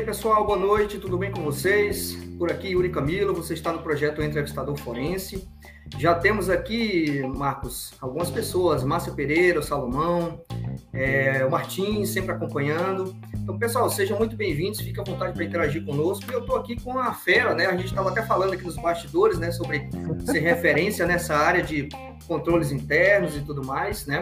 aí, pessoal, boa noite, tudo bem com vocês? Por aqui, Yuri Camilo, você está no projeto Entrevistador Forense. Já temos aqui, Marcos, algumas pessoas, Márcia Pereira, Salomão, é, o sempre acompanhando. Então, pessoal, sejam muito bem-vindos, fique à vontade para interagir conosco. E eu estou aqui com a Fera, né? A gente estava até falando aqui nos bastidores, né, sobre ser referência nessa área de controles internos e tudo mais, né?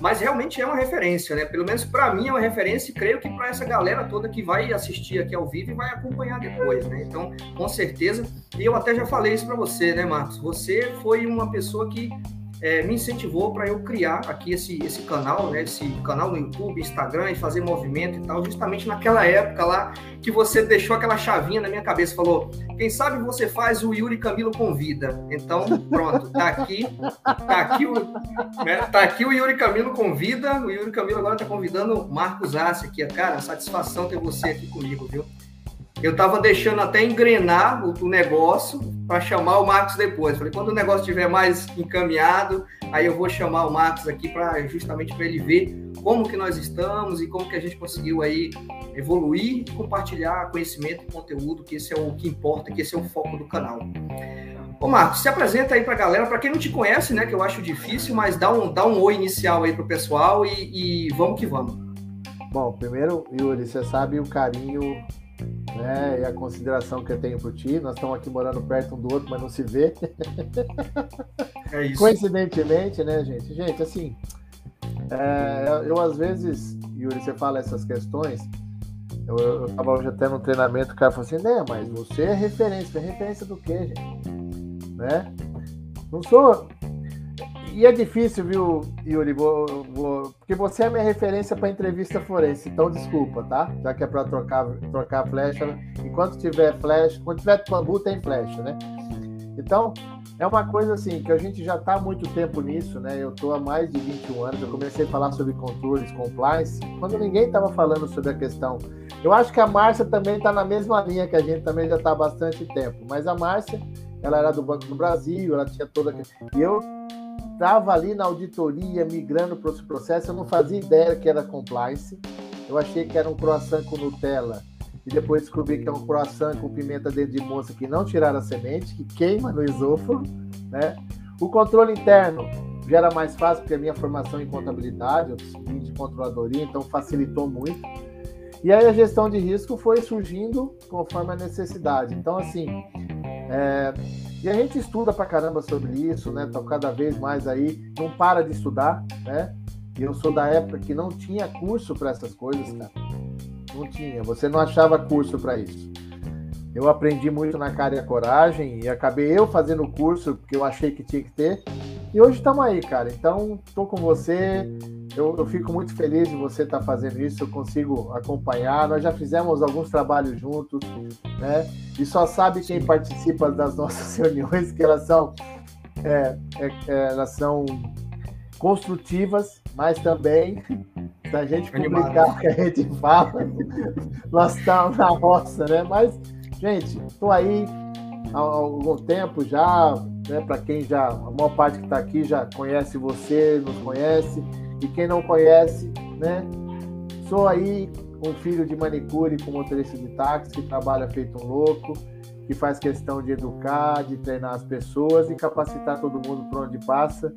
Mas realmente é uma referência, né? Pelo menos para mim é uma referência e creio que para essa galera toda que vai assistir aqui ao vivo e vai acompanhar depois, né? Então, com certeza, e eu até já falei isso para você, né, Marcos? Você foi uma pessoa que é, me incentivou para eu criar aqui esse, esse canal, né? Esse canal no YouTube, Instagram e fazer movimento e tal, justamente naquela época lá que você deixou aquela chavinha na minha cabeça, falou: quem sabe você faz o Yuri Camilo convida. Então, pronto, tá aqui, tá aqui o, né, tá aqui o Yuri Camilo convida. O Yuri Camilo agora tá convidando o Marcos Assi aqui. Cara, satisfação ter você aqui comigo, viu? Eu estava deixando até engrenar o, o negócio para chamar o Marcos depois. Falei, quando o negócio estiver mais encaminhado, aí eu vou chamar o Marcos aqui para justamente para ele ver como que nós estamos e como que a gente conseguiu aí evoluir e compartilhar conhecimento e conteúdo, que esse é o que importa, que esse é o foco do canal. Ô Marcos, se apresenta aí para a galera, para quem não te conhece, né, que eu acho difícil, mas dá um, dá um oi inicial aí para o pessoal e, e vamos que vamos. Bom, primeiro, Yuri, você sabe o carinho né? E a consideração que eu tenho por ti. Nós estamos aqui morando perto um do outro, mas não se vê. É isso. Coincidentemente, né, gente? Gente, assim, é, eu às vezes, Yuri, você fala essas questões. Eu, eu tava hoje até no treinamento, o cara falou assim, né, mas você é referência. É referência do quê, gente? Né? Não sou e é difícil, viu, Yuri? Vou, vou, porque você é minha referência para entrevista forense, então desculpa, tá? Já que é para trocar, trocar flecha. Enquanto tiver flecha, quando tiver bambu, tem flecha, né? Então, é uma coisa assim, que a gente já está há muito tempo nisso, né? Eu estou há mais de 21 anos, eu comecei a falar sobre controles, compliance, quando ninguém estava falando sobre a questão. Eu acho que a Márcia também está na mesma linha que a gente também já está há bastante tempo, mas a Márcia, ela era do Banco do Brasil, ela tinha toda. E eu estava ali na auditoria, migrando para esse processo, eu não fazia ideia que era compliance. Eu achei que era um croissant com Nutella. E depois descobri que é um croissant com pimenta dentro de moça que não tiraram a semente, que queima no esôfago. Né? O controle interno já era mais fácil, porque a minha formação em contabilidade, eu vim de controladoria, então facilitou muito. E aí a gestão de risco foi surgindo conforme a necessidade. Então, assim, é, e a gente estuda pra caramba sobre isso, né? Tá cada vez mais aí, não para de estudar, né? E eu sou da época que não tinha curso para essas coisas, cara. Não tinha, você não achava curso para isso. Eu aprendi muito na cara e a coragem e acabei eu fazendo o curso porque eu achei que tinha que ter. E hoje estamos aí, cara. Então, tô com você. Eu, eu fico muito feliz de você estar tá fazendo isso. Eu consigo acompanhar. Nós já fizemos alguns trabalhos juntos, né? E só sabe quem participa das nossas reuniões que elas são, é, é, é, elas são construtivas, mas também se a gente publicar o que a gente fala, nós estamos na roça, né? Mas, gente, estou aí há algum tempo já, né? Para quem já, a maior parte que está aqui já conhece você, nos conhece, e quem não conhece, né? Sou aí um filho de manicure com motorista de táxi que trabalha feito um louco, que faz questão de educar, de treinar as pessoas e capacitar todo mundo por onde passa.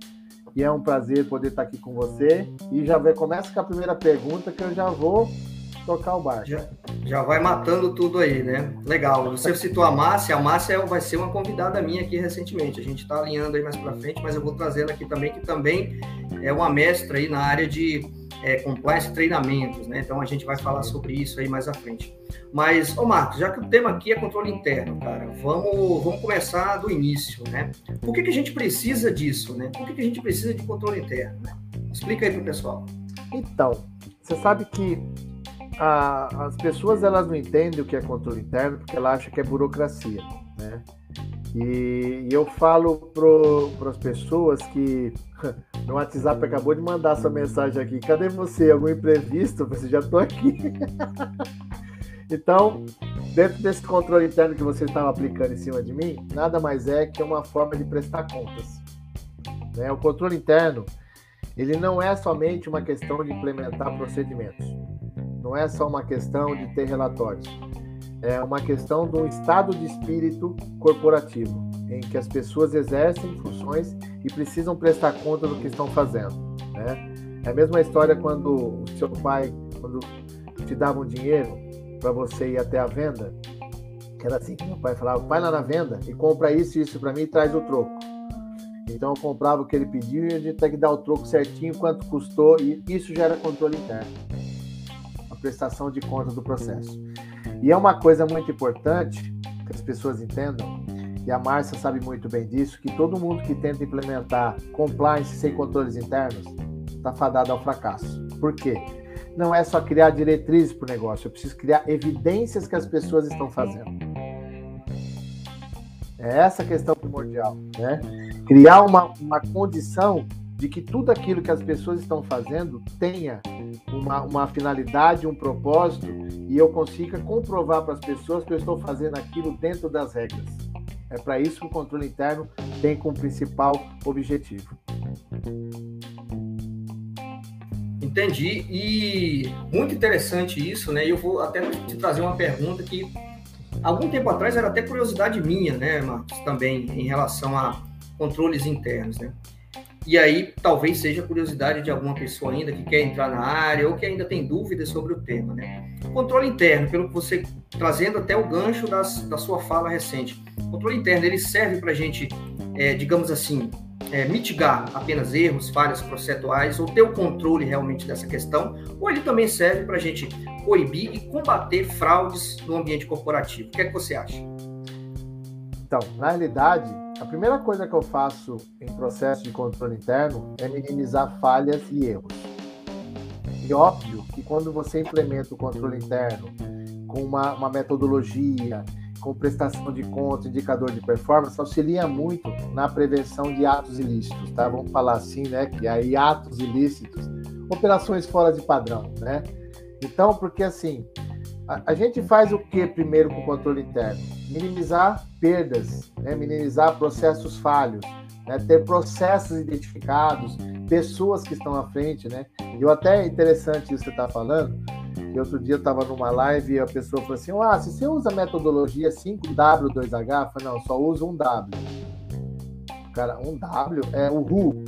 E é um prazer poder estar aqui com você. E já começa com a primeira pergunta que eu já vou tocar o barco. Já, já vai matando tudo aí, né? Legal. Você citou a Márcia. A Márcia vai ser uma convidada minha aqui recentemente. A gente está alinhando aí mais para frente, mas eu vou trazendo aqui também, que também é uma mestra aí na área de é, compliance treinamentos, né? Então a gente vai falar sobre isso aí mais à frente. Mas, ô Marcos, já que o tema aqui é controle interno, cara, vamos, vamos começar do início, né? Por que, que a gente precisa disso, né? Por que, que a gente precisa de controle interno, né? Explica aí pro pessoal. Então, você sabe que a, as pessoas elas não entendem o que é controle interno porque elas acham que é burocracia, né? E, e eu falo para as pessoas que no WhatsApp acabou de mandar essa mensagem aqui. Cadê você? Algum imprevisto? Você já estou aqui. então, dentro desse controle interno que você estava aplicando em cima de mim, nada mais é que uma forma de prestar contas. Né? O controle interno, ele não é somente uma questão de implementar procedimentos. Não é só uma questão de ter relatórios é uma questão do estado de espírito corporativo, em que as pessoas exercem funções e precisam prestar conta do que estão fazendo. Né? É a mesma história quando o seu pai, quando te dava um dinheiro para você ir até a venda, que era assim que meu pai falava, vai lá na venda e compra isso e isso para mim e traz o troco. Então eu comprava o que ele pediu e a gente tem que dar o troco certinho, quanto custou, e isso já era controle interno. A prestação de conta do processo. E é uma coisa muito importante que as pessoas entendam, e a Márcia sabe muito bem disso, que todo mundo que tenta implementar compliance sem controles internos está fadado ao fracasso. Por quê? Não é só criar diretrizes para o negócio, eu preciso criar evidências que as pessoas estão fazendo. É essa a questão primordial, né? Criar uma, uma condição de que tudo aquilo que as pessoas estão fazendo tenha uma, uma finalidade, um propósito, e eu consiga comprovar para as pessoas que eu estou fazendo aquilo dentro das regras. É para isso que o controle interno tem como principal objetivo. Entendi. E muito interessante isso, né? Eu vou até te trazer uma pergunta que algum tempo atrás era até curiosidade minha, né, Marcos, também em relação a controles internos, né? E aí talvez seja curiosidade de alguma pessoa ainda que quer entrar na área ou que ainda tem dúvidas sobre o tema, né? Controle interno, pelo que você trazendo até o gancho das, da sua fala recente, controle interno ele serve para a gente, é, digamos assim, é, mitigar apenas erros, falhas processuais ou ter o controle realmente dessa questão, ou ele também serve para a gente coibir e combater fraudes no ambiente corporativo. O que é que você acha? Então, na realidade, a primeira coisa que eu faço em processo de controle interno é minimizar falhas e erros. E óbvio que quando você implementa o controle interno com uma, uma metodologia, com prestação de conta, indicador de performance, auxilia muito na prevenção de atos ilícitos, tá? Vamos falar assim, né? Que aí atos ilícitos, operações fora de padrão, né? Então, porque assim, a, gente faz o que primeiro com o controle interno? Minimizar perdas, né? minimizar processos falhos, né? ter processos identificados, pessoas que estão à frente, né? E até é interessante isso que você está falando, e outro dia eu estava numa live e a pessoa falou assim: Ah, se você usa a metodologia 5W2H, eu falei, não, só uso um W. Cara, um W é o RU.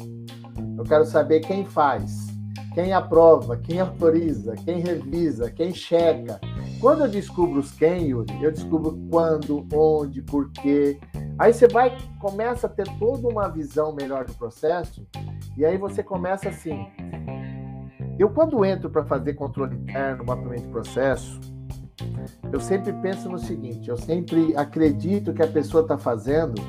Eu quero saber quem faz, quem aprova, quem autoriza, quem revisa, quem checa. Quando eu descubro os quem, Yuri, eu descubro quando, onde, por quê. Aí você vai, começa a ter toda uma visão melhor do processo, e aí você começa assim, eu, quando entro para fazer controle interno, mapeamento de processo, eu sempre penso no seguinte: eu sempre acredito que a pessoa está fazendo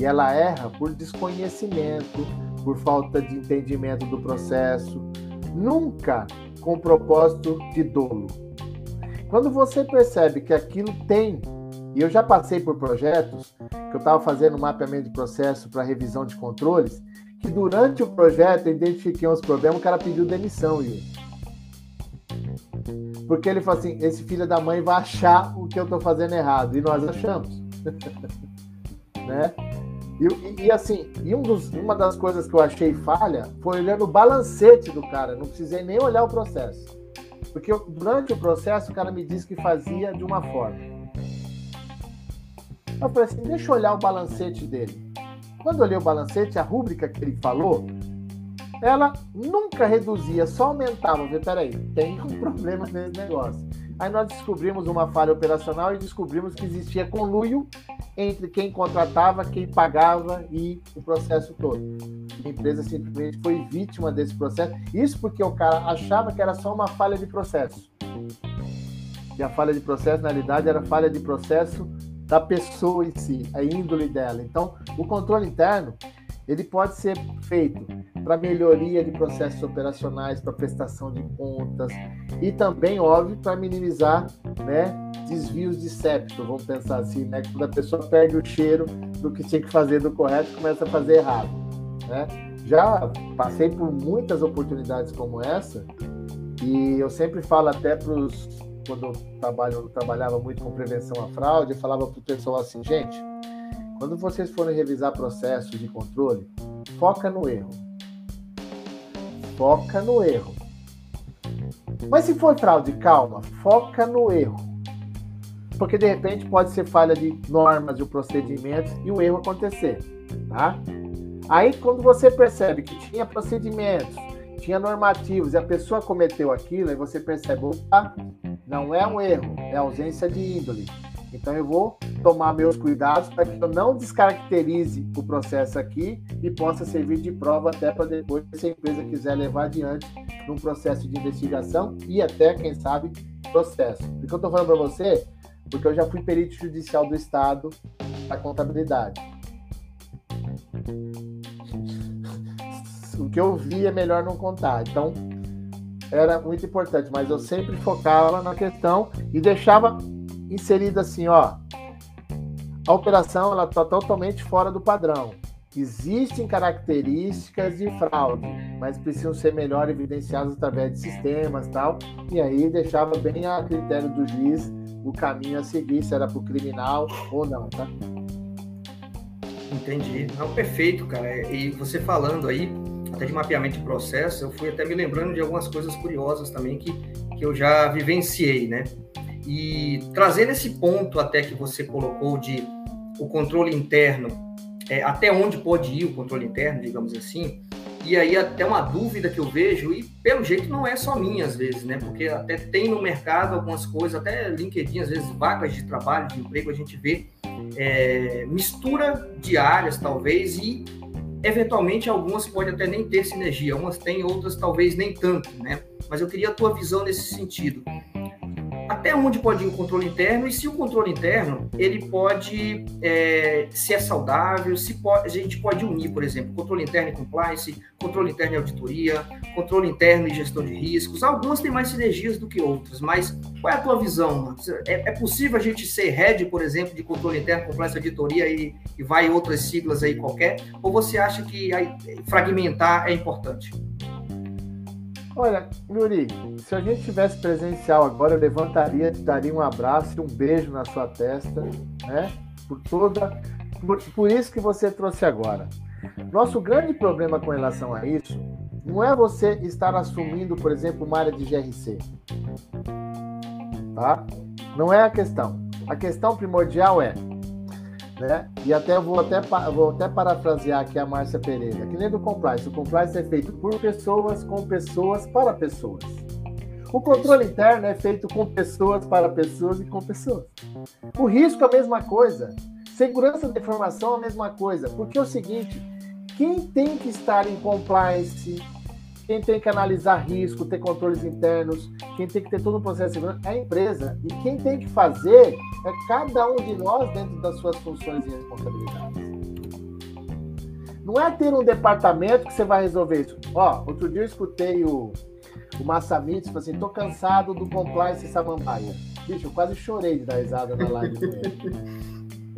e ela erra por desconhecimento, por falta de entendimento do processo, nunca com propósito de dolo. Quando você percebe que aquilo tem, e eu já passei por projetos que eu estava fazendo mapeamento de processo para revisão de controles, que durante o projeto eu identifiquei uns problemas, o cara pediu demissão, Yuri. Porque ele falou assim: esse filho da mãe vai achar o que eu estou fazendo errado. E nós achamos. né? E, e, assim, e um dos, uma das coisas que eu achei falha foi olhando o balancete do cara. Não precisei nem olhar o processo. Porque durante o processo o cara me disse que fazia de uma forma. Eu falei assim: deixa eu olhar o balancete dele. Quando eu olhei o balancete, a rúbrica que ele falou, ela nunca reduzia, só aumentava. Eu falei, peraí, tem um problema nesse negócio. Aí nós descobrimos uma falha operacional e descobrimos que existia conluio entre quem contratava, quem pagava e o processo todo. A empresa simplesmente foi vítima desse processo. Isso porque o cara achava que era só uma falha de processo. E a falha de processo, na realidade, era falha de processo da pessoa em si, a índole dela. Então, o controle interno ele pode ser feito para melhoria de processos operacionais, para prestação de contas e também, óbvio, para minimizar né, desvios de septo, vamos pensar assim, né? Quando a pessoa perde o cheiro do que tinha que fazer do correto começa a fazer errado. Né? Já passei por muitas oportunidades como essa e eu sempre falo até para os quando eu, trabalho, eu trabalhava muito com prevenção à fraude, eu falava para o pessoal assim, gente, quando vocês forem revisar processos de controle, foca no erro. Foca no erro. Mas se for fraude, calma, foca no erro. porque de repente pode ser falha de normas e procedimentos e o erro acontecer, tá? Aí quando você percebe que tinha procedimentos, tinha normativos e a pessoa cometeu aquilo, aí você percebe, opa, não é um erro, é ausência de índole. Então eu vou tomar meus cuidados para que eu não descaracterize o processo aqui e possa servir de prova até para depois, se a empresa quiser levar adiante num processo de investigação e até, quem sabe, processo. Por que eu estou falando para você? Porque eu já fui perito judicial do Estado da contabilidade. O que eu vi é melhor não contar. Então, era muito importante, mas eu sempre focava na questão e deixava inserido assim, ó. A operação ela está totalmente fora do padrão. Existem características de fraude, mas precisam ser melhor evidenciadas através de sistemas tal. E aí deixava bem a critério do juiz o caminho a seguir, se era para o criminal ou não, tá? Entendi. Não, perfeito, cara. E você falando aí, até de mapeamento de processo, eu fui até me lembrando de algumas coisas curiosas também que, que eu já vivenciei, né? E trazendo esse ponto até que você colocou de o controle interno, é, até onde pode ir o controle interno, digamos assim, e aí até uma dúvida que eu vejo, e pelo jeito não é só minha às vezes, né? Porque até tem no mercado algumas coisas, até LinkedIn, às vezes vagas de trabalho, de emprego, a gente vê é, mistura de áreas, talvez, e eventualmente algumas podem até nem ter sinergia, umas têm, outras talvez nem tanto, né? Mas eu queria a tua visão nesse sentido até onde pode ir o controle interno e se o controle interno ele pode é, se é saudável, se pode, a gente pode unir, por exemplo, controle interno e compliance, controle interno e auditoria, controle interno e gestão de riscos. Algumas têm mais sinergias do que outras, mas qual é a tua visão? É, é possível a gente ser head, por exemplo, de controle interno, compliance, auditoria e, e vai outras siglas aí qualquer? Ou você acha que aí, fragmentar é importante? Olha, Yuri, se a gente tivesse presencial agora, eu levantaria, te daria um abraço e um beijo na sua testa, né? Por toda. Por, por isso que você trouxe agora. Nosso grande problema com relação a isso não é você estar assumindo, por exemplo, uma área de GRC. Tá? Não é a questão. A questão primordial é né? E até vou até vou até parafrasear aqui a Márcia Pereira, que nem do compliance. O compliance é feito por pessoas, com pessoas, para pessoas. O controle interno é feito com pessoas, para pessoas e com pessoas. O risco é a mesma coisa. Segurança da informação é a mesma coisa. Porque é o seguinte, quem tem que estar em compliance, quem tem que analisar risco, ter controles internos, quem tem que ter todo o processo de segurança é a empresa. E quem tem que fazer é cada um de nós dentro das suas funções e responsabilidades. Não é ter um departamento que você vai resolver isso. Ó, outro dia eu escutei o, o Massamitz falou assim: tô cansado do compliance Samambaia. Bicho, eu quase chorei de dar risada na live.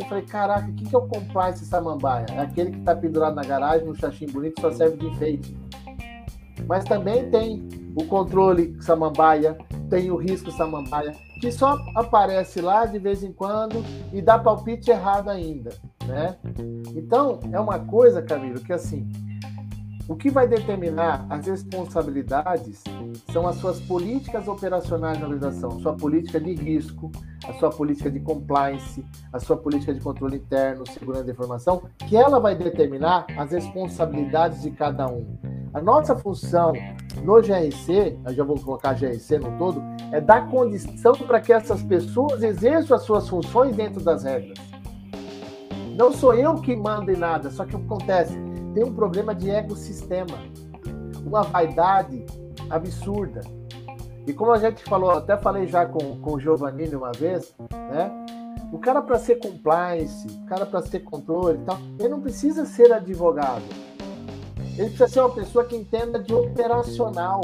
Eu falei, caraca, o que, que é o compliance Samambaia? É aquele que está pendurado na garagem, no xaxim bonito, só serve de enfeite. Mas também tem o controle samambaia, tem o risco samambaia, que só aparece lá de vez em quando e dá palpite errado ainda, né? Então, é uma coisa, Camilo, que assim, o que vai determinar as responsabilidades são as suas políticas operacionais na organização, sua política de risco, a sua política de compliance, a sua política de controle interno, segurança da informação, que ela vai determinar as responsabilidades de cada um. A nossa função no GRC, eu já vou colocar GRC no todo, é dar condição para que essas pessoas exerçam as suas funções dentro das regras. Não sou eu que mando em nada, só que o que acontece? Tem um problema de ecossistema, uma vaidade absurda. E como a gente falou, até falei já com, com o Giovannini uma vez, né? O cara para ser compliance, o cara para ser controle e tal, ele não precisa ser advogado ele precisa ser uma pessoa que entenda de operacional.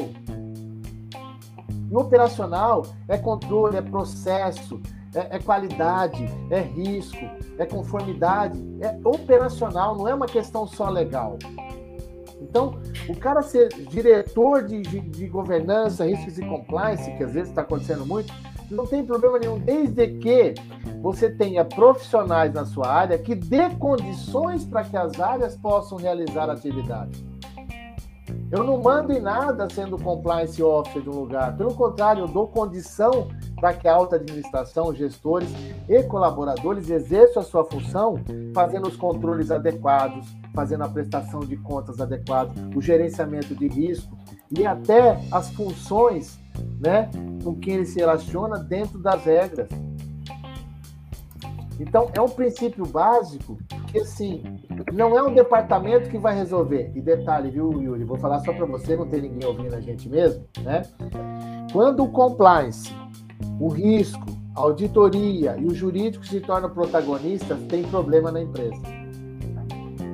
E operacional é controle, é processo, é, é, qualidade, é risco, é conformidade, é operacional, não é uma questão só legal. Então, o cara ser diretor de, de, de governança, riscos e compliance, que às vezes está acontecendo muito, não tem problema nenhum, desde que você tenha profissionais na sua área que dê condições para que as áreas possam realizar atividade. Eu não mando em nada sendo compliance officer de um lugar. Pelo contrário, eu dou condição para que a alta administração, gestores e colaboradores exerçam a sua função fazendo os controles adequados, fazendo a prestação de contas adequada, o gerenciamento de risco e até as funções né, com quem ele se relaciona dentro das regras. Então, é um princípio básico que, assim, não é um departamento que vai resolver. E detalhe, viu, Yuri? Vou falar só para você, não tem ninguém ouvindo a gente mesmo, né? Quando o compliance, o risco, a auditoria e o jurídico se tornam protagonistas, tem problema na empresa.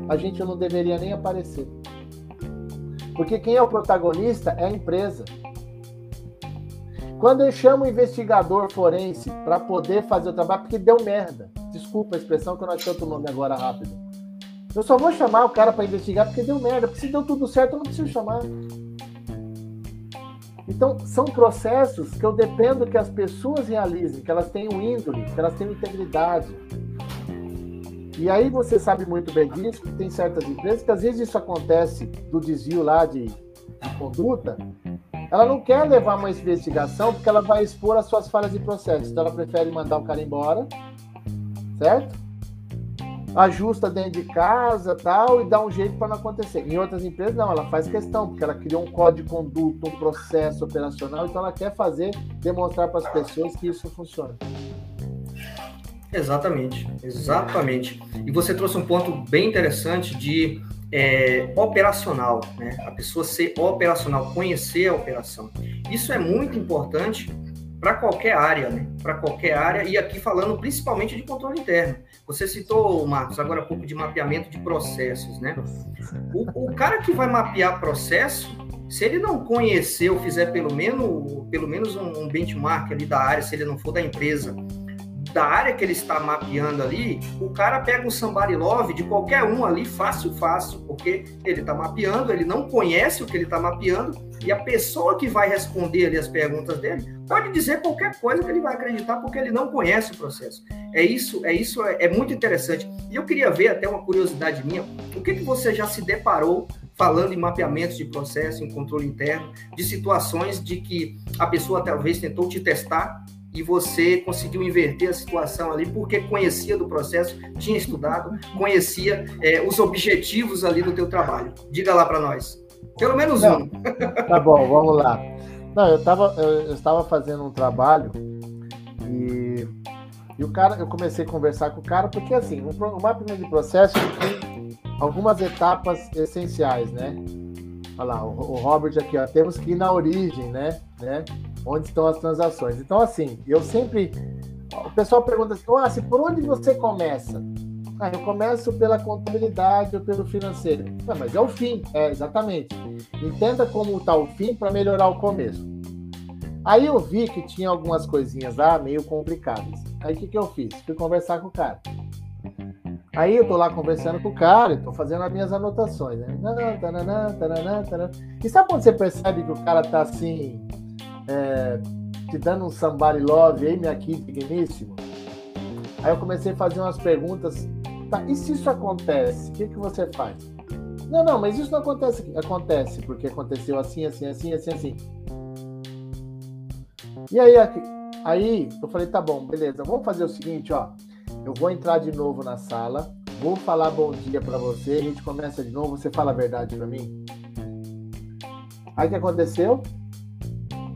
A gente não deveria nem aparecer. Porque quem é o protagonista é a empresa. Quando eu chamo o investigador forense para poder fazer o trabalho, porque deu merda. Desculpa a expressão que eu não achei outro nome agora rápido. Eu só vou chamar o cara para investigar porque deu merda. Porque se deu tudo certo, eu não preciso chamar. Então, são processos que eu dependo que as pessoas realizem, que elas tenham índole, que elas tenham integridade. E aí você sabe muito bem disso, que tem certas empresas que às vezes isso acontece do desvio lá de, de conduta, ela não quer levar uma investigação porque ela vai expor as suas falhas de processo. Então ela prefere mandar o cara embora, certo? Ajusta dentro de casa tal e dá um jeito para não acontecer. Em outras empresas, não, ela faz questão, porque ela criou um código de conduta, um processo operacional, então ela quer fazer, demonstrar para as pessoas que isso funciona. Exatamente, exatamente. E você trouxe um ponto bem interessante de é, operacional, né? A pessoa ser operacional, conhecer a operação. Isso é muito importante para qualquer área, né? Para qualquer área, e aqui falando principalmente de controle interno. Você citou, Marcos, agora há pouco de mapeamento de processos, né? O, o cara que vai mapear processo, se ele não conhecer ou fizer pelo menos, pelo menos um, benchmark ali da área, se ele não for da empresa, da área que ele está mapeando ali, o cara pega um somebody love de qualquer um ali, fácil, fácil, porque ele está mapeando, ele não conhece o que ele está mapeando, e a pessoa que vai responder ali as perguntas dele pode dizer qualquer coisa que ele vai acreditar, porque ele não conhece o processo. É isso, é isso, é, é muito interessante. E eu queria ver até uma curiosidade minha, o que, que você já se deparou falando em mapeamento de processo, em controle interno, de situações de que a pessoa talvez tentou te testar e você conseguiu inverter a situação ali porque conhecia do processo, tinha estudado, conhecia é, os objetivos ali do teu trabalho. Diga lá para nós. Pelo menos Não, um. Tá bom, vamos lá. Não, eu, tava, eu, eu estava fazendo um trabalho e, e o cara, eu comecei a conversar com o cara porque assim, o, o mapeamento de processo tem algumas etapas essenciais, né? Olha lá, o, o Robert aqui, ó, temos que ir na origem, né? né? Onde estão as transações. Então, assim, eu sempre. O pessoal pergunta assim: ah, por onde você começa? Ah, eu começo pela contabilidade ou pelo financeiro. Não, mas é o fim, é exatamente. Entenda como está o fim para melhorar o começo. Aí eu vi que tinha algumas coisinhas lá meio complicadas. Aí o que, que eu fiz? Fui conversar com o cara. Aí eu tô lá conversando com o cara, tô fazendo as minhas anotações, né? E sabe quando você percebe que o cara tá assim, é, te dando um somebody love aí, minha kid digníssimo. Aí eu comecei a fazer umas perguntas. Tá, e se isso acontece, o que, que você faz? Não, não, mas isso não acontece. Acontece, porque aconteceu assim, assim, assim, assim, assim. E aí, aí eu falei, tá bom, beleza, vamos fazer o seguinte, ó. Eu vou entrar de novo na sala, vou falar bom dia para você, a gente começa de novo, você fala a verdade para mim. Aí o que aconteceu?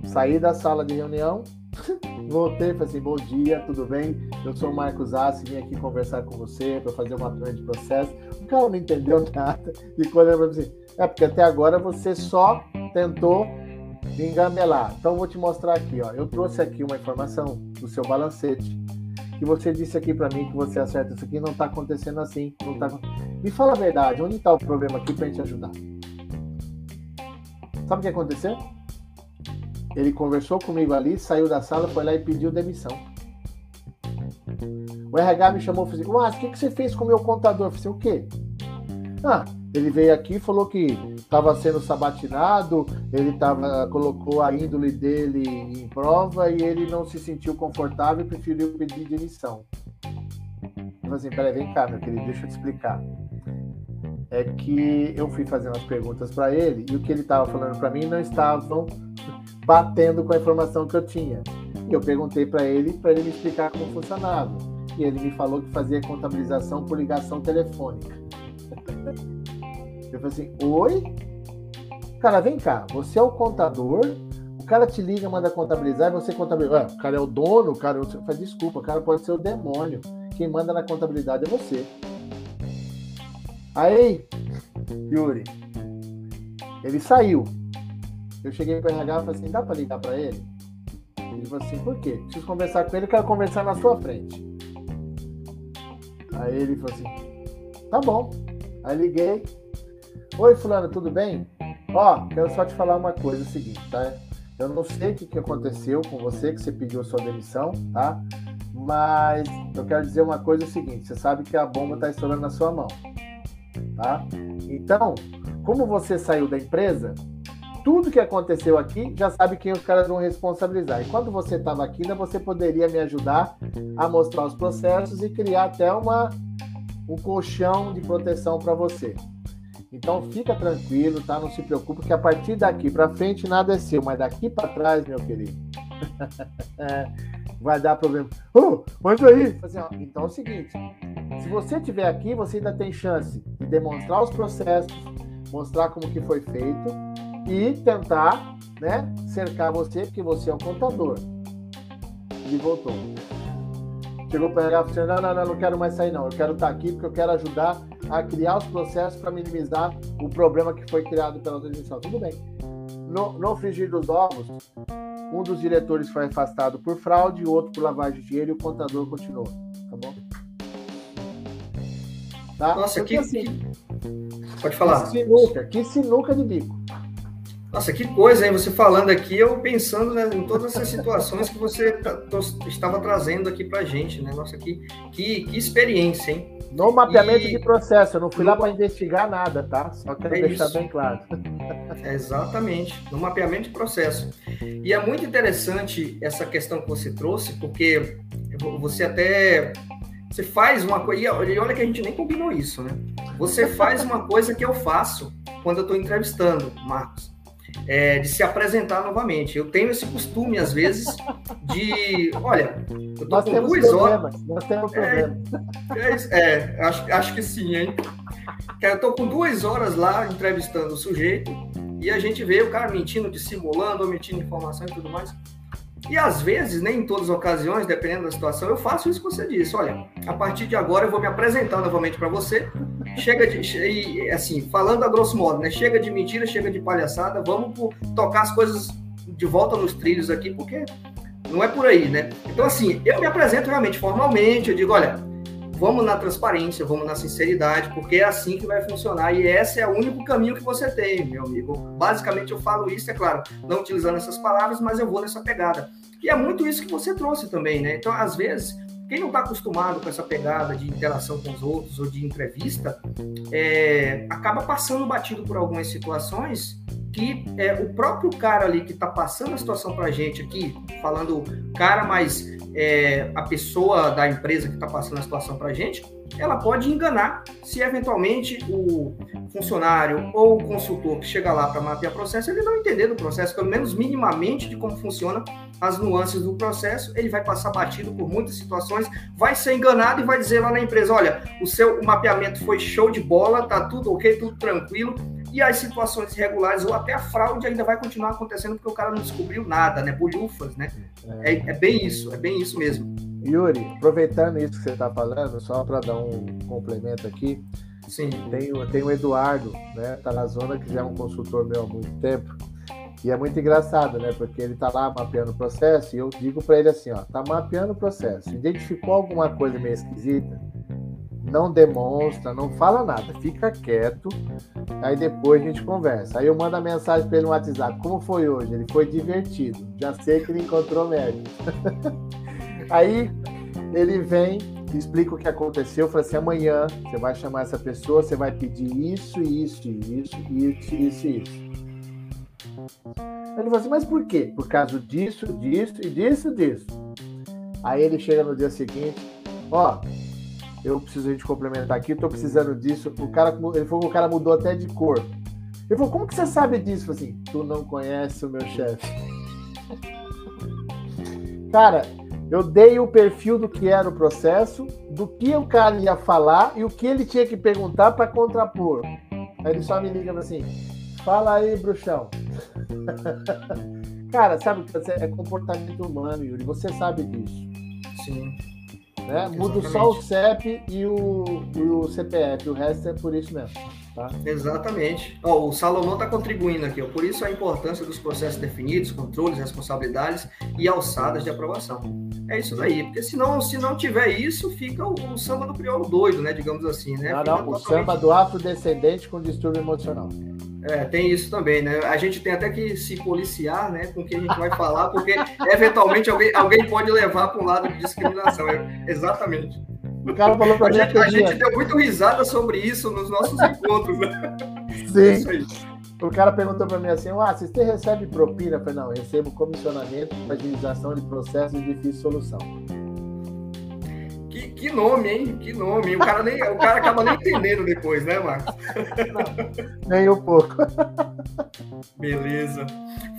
Saí da sala de reunião, voltei e falei assim: bom dia, tudo bem? Eu sou o Marcos Assi, vim aqui conversar com você para fazer uma turma de processo. O cara não entendeu nada. E quando eu falei assim: é porque até agora você só tentou me engamelar. Então vou te mostrar aqui, ó. Eu trouxe aqui uma informação do seu balancete. Que você disse aqui para mim que você acerta isso aqui, não está acontecendo assim. Não tá... Me fala a verdade, onde está o problema aqui para gente ajudar? Sabe o que aconteceu? Ele conversou comigo ali, saiu da sala, foi lá e pediu demissão. O RH me chamou e falou assim: Mas o que, que você fez com o meu contador? Eu falei assim, o quê? Ah, ele veio aqui e falou que estava sendo sabatinado, ele tava, colocou a índole dele em prova e ele não se sentiu confortável e preferiu pedir demissão. Eu falei assim: peraí, vem cá, meu querido, deixa eu te explicar. É que eu fui fazendo as perguntas para ele e o que ele estava falando para mim não estavam batendo com a informação que eu tinha. Eu perguntei para ele para ele me explicar como funcionava. E ele me falou que fazia contabilização por ligação telefônica. Eu falei assim: Oi? Cara, vem cá, você é o contador, o cara te liga, manda contabilizar e você contabiliza. o cara é o dono, o cara. Falei, desculpa, o cara pode ser o demônio. Quem manda na contabilidade é você. Aí, Yuri, ele saiu. Eu cheguei para o RH e falei assim: dá para ligar para ele? Ele falou assim: por quê? Preciso conversar com ele, quero conversar na sua frente. Aí ele falou assim: tá bom. Aí liguei. Oi, Fulano, tudo bem? Ó, quero só te falar uma coisa: é o seguinte, tá? Eu não sei o que, que aconteceu com você, que você pediu sua demissão, tá? Mas eu quero dizer uma coisa: é o seguinte: você sabe que a bomba está estourando na sua mão, tá? Então, como você saiu da empresa, tudo que aconteceu aqui, já sabe quem os caras vão responsabilizar. E quando você estava aqui, ainda você poderia me ajudar a mostrar os processos e criar até uma, um colchão de proteção para você. Então fica tranquilo, tá? Não se preocupe, que a partir daqui para frente nada é seu, mas daqui para trás, meu querido, vai dar problema. Oh, aí, assim, então é o seguinte: se você estiver aqui, você ainda tem chance de demonstrar os processos, mostrar como que foi feito e tentar né, cercar você, porque você é um contador. Ele voltou. Chegou para RH e falou assim, não, não, não, não quero mais sair não, eu quero estar aqui porque eu quero ajudar a criar os processos para minimizar o problema que foi criado pela transmissão. Tudo bem. No, no frigir dos ovos, um dos diretores foi afastado por fraude, o outro por lavagem de dinheiro e o contador continuou. Tá bom? Tá? Nossa, Porque, que, assim, Pode falar. Que sinuca, que sinuca de bico. Nossa, que coisa, hein? Você falando aqui, eu pensando né, em todas essas situações que você estava trazendo aqui para gente, né? Nossa, que, que, que experiência, hein? No mapeamento e... de processo, eu não fui no... lá para investigar nada, tá? Só quero é deixar isso. bem claro. Exatamente, no mapeamento de processo. E é muito interessante essa questão que você trouxe, porque você até você faz uma coisa, e olha que a gente nem combinou isso, né? Você faz uma coisa que eu faço quando eu estou entrevistando, Marcos é, de se apresentar novamente. Eu tenho esse costume, às vezes, de. Olha, eu tô nós com duas horas. Nós temos problema. É, é, é, acho, acho que sim, hein? Eu tô com duas horas lá entrevistando o sujeito e a gente vê o cara mentindo, dissimulando, omitindo informação e tudo mais. E às vezes, nem em todas as ocasiões, dependendo da situação, eu faço isso que você disse. Olha, a partir de agora eu vou me apresentar novamente para você. Chega de, e, assim, falando a grosso modo, né? Chega de mentira, chega de palhaçada. Vamos tocar as coisas de volta nos trilhos aqui, porque não é por aí, né? Então, assim, eu me apresento realmente formalmente. Eu digo, olha, vamos na transparência, vamos na sinceridade, porque é assim que vai funcionar e esse é o único caminho que você tem, meu amigo. Basicamente eu falo isso, é claro, não utilizando essas palavras, mas eu vou nessa pegada. E é muito isso que você trouxe também, né? Então, às vezes, quem não está acostumado com essa pegada de interação com os outros ou de entrevista, é, acaba passando batido por algumas situações que é, o próprio cara ali que está passando a situação para a gente aqui, falando cara, mas é, a pessoa da empresa que está passando a situação para a gente, ela pode enganar se eventualmente o funcionário ou o consultor que chega lá para mapear o processo, ele não entender do processo, pelo menos minimamente de como funciona as nuances do processo, ele vai passar batido por muitas situações, vai ser enganado e vai dizer lá na empresa, olha, o seu mapeamento foi show de bola, tá tudo ok, tudo tranquilo, e as situações irregulares ou até a fraude ainda vai continuar acontecendo porque o cara não descobriu nada, né? Bolhufas, né? É, é bem isso, é bem isso mesmo. Yuri, aproveitando isso que você está falando, só para dar um complemento aqui, Sim. Tem, tem o Eduardo, né? Tá na zona, que já é um consultor meu há muito tempo. E é muito engraçado, né? Porque ele tá lá mapeando o processo e eu digo para ele assim, ó, tá mapeando o processo. Identificou alguma coisa meio esquisita? Não demonstra, não fala nada, fica quieto. Aí depois a gente conversa. Aí eu mando a mensagem para ele no WhatsApp. Como foi hoje? Ele foi divertido. Já sei que ele encontrou médico. Aí ele vem, explica o que aconteceu, fala assim: amanhã você vai chamar essa pessoa, você vai pedir isso, isso, isso, isso, isso, isso. Ele falou assim, mas por quê? Por causa disso, disso e disso, disso. Aí ele chega no dia seguinte, ó, eu preciso gente complementar aqui, estou precisando disso. O cara, ele falou que o cara mudou até de cor. Ele falou, como que você sabe disso? assim, tu não conhece o meu chefe. Cara, eu dei o perfil do que era o processo, do que o cara ia falar e o que ele tinha que perguntar para contrapor. Aí ele só me liga assim: fala aí, bruxão. cara, sabe que é comportamento humano, Yuri. Você sabe disso. Sim. Né? Muda só o CEP e o, o CPF, o resto é por isso mesmo. Tá? Exatamente. Ó, o Salomão está contribuindo aqui, ó, por isso a importância dos processos definidos, controles, responsabilidades e alçadas de aprovação. É isso daí, porque senão, se não tiver isso, fica o, o samba do crioulo doido, né? Digamos assim, né? Não, não, o samba do afrodescendente com distúrbio emocional. É, tem isso também, né? A gente tem até que se policiar, né, com o que a gente vai falar, porque eventualmente alguém, alguém pode levar para um lado de discriminação. É, exatamente. O cara falou pra a gente, a gente deu muito risada sobre isso nos nossos encontros, né? Sim. É. O cara perguntou para mim assim: ah, você recebe propina? Eu falei, não, eu recebo comissionamento para agilização de processo de difícil solução. Que, nome, hein? Que nome. O cara, nem, o cara acaba nem entendendo depois, né, Marcos? Não, nem um pouco. Beleza.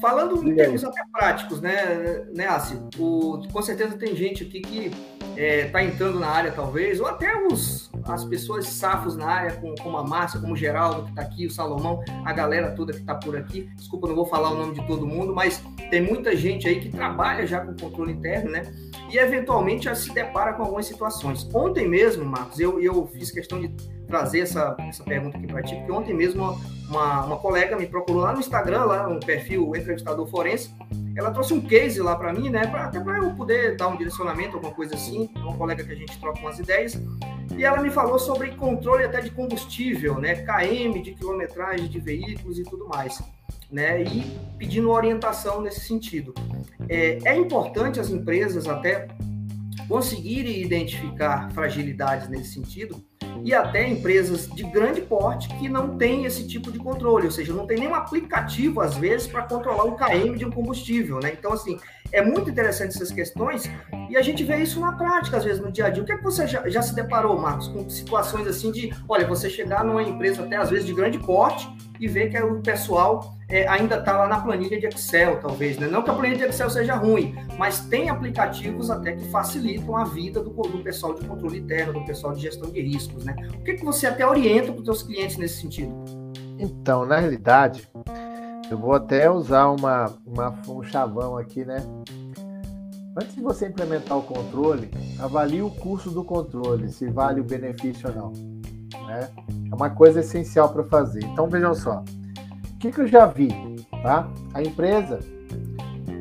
Falando em termos até práticos, né, né Assi? O, com certeza tem gente aqui que está é, tá entrando na área, talvez, ou até os, as pessoas safos na área, como, como a Márcia, como o Geraldo, que está aqui, o Salomão, a galera toda que está por aqui. Desculpa, não vou falar o nome de todo mundo, mas tem muita gente aí que trabalha já com controle interno, né? E eventualmente já se depara com algumas situações. Ontem mesmo, Marcos, eu, eu fiz questão de trazer essa, essa pergunta aqui para ti, porque ontem mesmo uma, uma colega me procurou lá no Instagram, lá no perfil Entrevistador Forense, ela trouxe um case lá para mim, né, pra, até para eu poder dar um direcionamento, alguma coisa assim, uma colega que a gente troca umas ideias, e ela me falou sobre controle até de combustível, né, KM, de quilometragem de veículos e tudo mais, né, e pedindo orientação nesse sentido. É, é importante as empresas até conseguirem identificar fragilidades nesse sentido, e até empresas de grande porte que não têm esse tipo de controle, ou seja, não tem nenhum aplicativo, às vezes, para controlar o KM de um combustível, né? Então, assim, é muito interessante essas questões e a gente vê isso na prática, às vezes, no dia a dia. O que é que você já, já se deparou, Marcos, com situações assim de, olha, você chegar numa empresa até, às vezes, de grande porte e ver que o pessoal é, ainda está lá na planilha de Excel, talvez, né? Não que a planilha de Excel seja ruim, mas tem aplicativos até que facilitam a vida do, do pessoal de controle interno, do pessoal de gestão de riscos, né? O que, que você até orienta para os seus clientes nesse sentido? Então, na realidade, eu vou até usar uma, uma, um chavão aqui, né? Antes de você implementar o controle, avalie o custo do controle, se vale o benefício ou não. Né? É uma coisa essencial para fazer. Então vejam só, que, que eu já vi? Tá? A empresa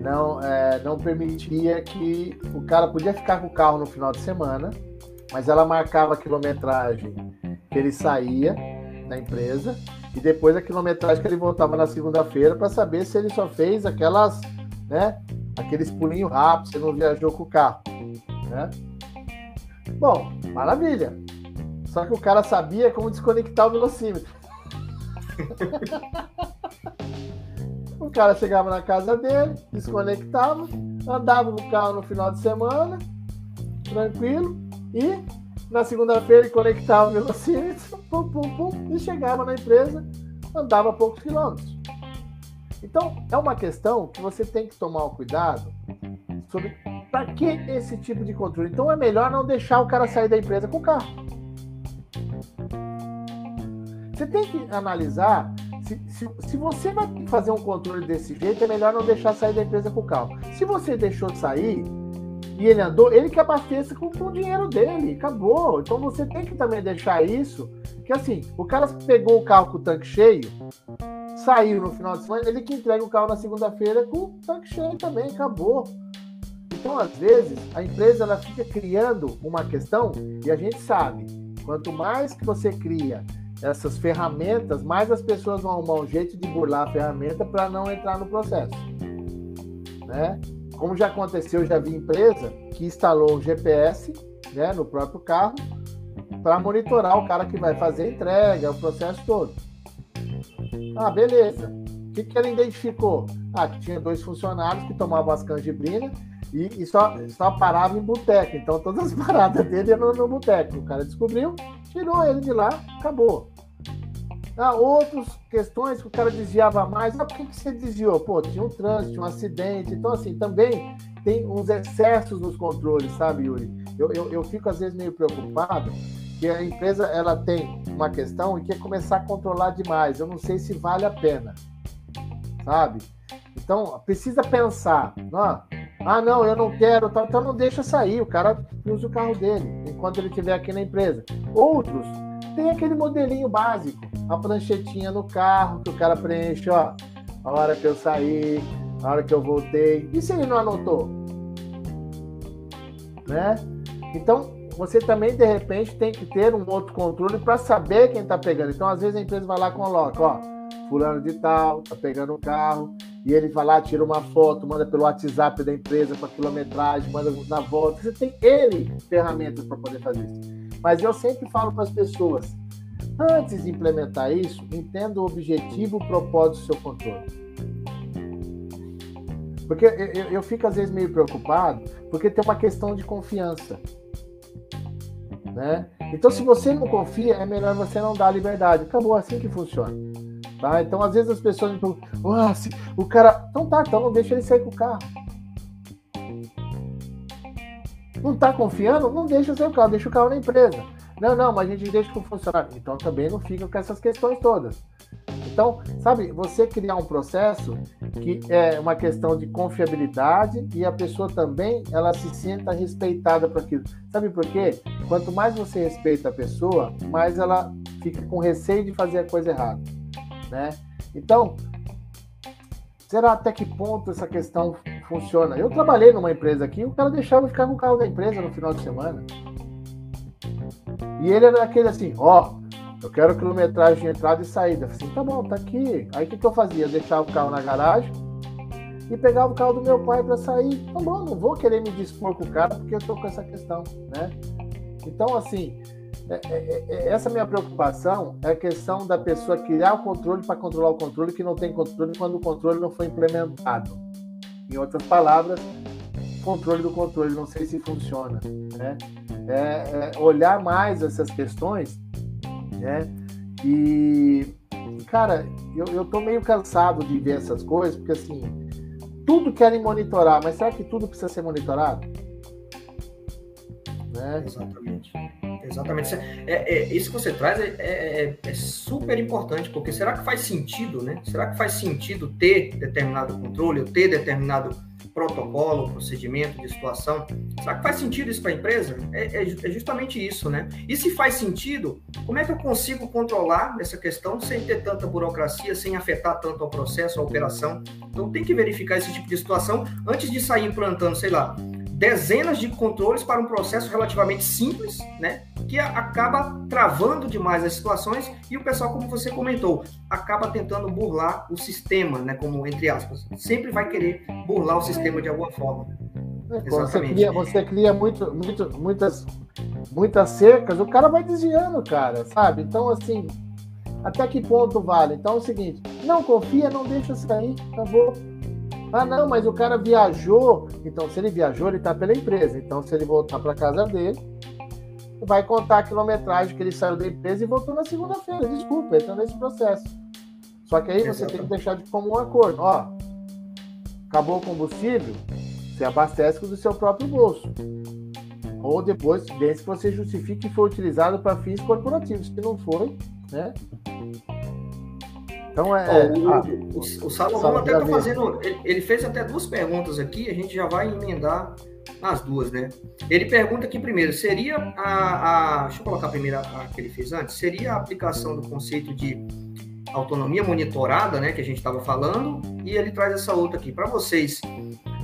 não, é, não permitia que o cara podia ficar com o carro no final de semana, mas ela marcava a quilometragem que ele saía da empresa e depois a quilometragem que ele voltava na segunda-feira para saber se ele só fez aquelas, né, aqueles pulinhos rápidos, se não viajou com o carro, né? Bom, maravilha. Só que o cara sabia como desconectar o velocímetro. o cara chegava na casa dele, desconectava, andava com o carro no final de semana, tranquilo, e na segunda-feira ele conectava o velocímetro, pum, pum, pum, e chegava na empresa, andava poucos quilômetros. Então, é uma questão que você tem que tomar o cuidado sobre para que esse tipo de controle. Então, é melhor não deixar o cara sair da empresa com o carro. Você tem que analisar se, se, se, você vai fazer um controle desse jeito, é melhor não deixar sair da empresa com o carro. Se você deixou de sair, e ele andou, ele que abasteça com, com o dinheiro dele, acabou. Então você tem que também deixar isso, que assim, o cara pegou o carro com o tanque cheio, saiu no final de semana, ele que entrega o carro na segunda-feira com o tanque cheio também, acabou. Então, às vezes, a empresa ela fica criando uma questão e a gente sabe, quanto mais que você cria essas ferramentas, mais as pessoas vão arrumar um jeito de burlar a ferramenta para não entrar no processo. Né? Como já aconteceu, já vi empresa que instalou um GPS né, no próprio carro para monitorar o cara que vai fazer a entrega, o processo todo. Ah, beleza. O que, que ela identificou? Ah, que tinha dois funcionários que tomavam as canjibrinas E, e, só, só parava em boteco. Então todas as paradas dele eram no boteco. O cara descobriu, tirou ele de lá, acabou. Ah, outras questões que o cara desviava mais. Ah, por que, que você desviou? Pô, tinha um trânsito, um acidente. Então, assim, também tem uns excessos nos controles, sabe, Yuri? Eu, eu, eu fico, às vezes, meio preocupado que a empresa ela tem uma questão e quer começar a controlar demais. Eu não sei se vale a pena, sabe? Então, precisa pensar. Não, ah, não, eu não quero, tá, então não deixa sair. O cara usa o carro dele enquanto ele estiver aqui na empresa. Outros tem aquele modelinho básico, a pranchetinha no carro que o cara preenche, ó, a hora que eu saí, a hora que eu voltei. E se ele não anotou? Né? Então, você também de repente tem que ter um outro controle para saber quem está pegando. Então, às vezes a empresa vai lá e coloca, ó, fulano de tal, tá pegando o carro, e ele vai lá, tira uma foto, manda pelo WhatsApp da empresa para quilometragem, manda na volta. Você tem ele ferramentas para poder fazer isso. Mas eu sempre falo para as pessoas, antes de implementar isso, entenda o objetivo, o propósito do seu controle. Porque eu, eu fico às vezes meio preocupado, porque tem uma questão de confiança. Né? Então, se você não confia, é melhor você não dar liberdade. Acabou assim que funciona. Tá? Então, às vezes as pessoas me perguntam, oh, se o cara. Então tá, então não deixa ele sair com o carro. Não está confiando? Não deixa sair o carro, deixa o carro na empresa. Não, não, mas a gente deixa com o funcionário. Então também não fica com essas questões todas. Então, sabe, você criar um processo que é uma questão de confiabilidade e a pessoa também ela se sinta respeitada por aquilo. Sabe por quê? Quanto mais você respeita a pessoa, mais ela fica com receio de fazer a coisa errada, né? Então, será até que ponto essa questão funciona? Eu trabalhei numa empresa aqui, o cara deixava eu ficar com o carro da empresa no final de semana. E ele era aquele assim, ó, eu quero quilometragem de entrada e saída. Eu falei assim, tá bom, tá aqui. Aí o que, que eu fazia? Eu deixava o carro na garagem e pegava o carro do meu pai para sair. Tá bom, não vou querer me dispor com o cara porque eu tô com essa questão, né? Então, assim, essa minha preocupação é a questão da pessoa criar o controle para controlar o controle que não tem controle quando o controle não foi implementado. Em outras palavras, controle do controle, não sei se funciona, né? É, é olhar mais essas questões né? E, cara, eu, eu tô meio cansado de ver essas coisas, porque assim, tudo querem monitorar, mas será que tudo precisa ser monitorado? Né? Exatamente. Exatamente. É, é, isso que você traz é, é, é, super importante, porque será que faz sentido, né? Será que faz sentido ter determinado controle, ou ter determinado protocolo, procedimento de situação. Será que faz sentido isso para a empresa? É, é, é, justamente isso, né? E se faz sentido, como é que eu consigo controlar essa questão sem ter tanta burocracia, sem afetar tanto ao processo, à operação? Então tem que verificar esse tipo de situação antes de sair implantando, sei lá, dezenas de controles para um processo relativamente simples, né? Que acaba travando demais as situações e o pessoal, como você comentou, acaba tentando burlar o sistema, né? Como entre aspas, sempre vai querer burlar o sistema de alguma forma. É, você cria, você cria muito, muito, muitas, muitas cercas, o cara vai desviando, cara, sabe? Então, assim, até que ponto vale? Então é o seguinte: não confia, não deixa sair, acabou. Ah, não, mas o cara viajou. Então, se ele viajou, ele está pela empresa. Então, se ele voltar para casa dele, vai contar a quilometragem que ele saiu da empresa e voltou na segunda-feira. Desculpa, entra nesse processo. Só que aí você tem que deixar de comum acordo. Ó, acabou o combustível, você abastece do seu próprio bolso. Ou depois, desde que você justifique que foi utilizado para fins corporativos. Se não foi, né? Então é. o, ah, o, o, Salomão até está fazendo. Ele, ele, fez até duas perguntas aqui, a gente já vai emendar as duas, né? Ele pergunta aqui primeiro: seria a. a deixa eu colocar a primeira a que ele fez antes. Seria a aplicação do conceito de autonomia monitorada, né? Que a gente estava falando, e ele traz essa outra aqui. Para vocês,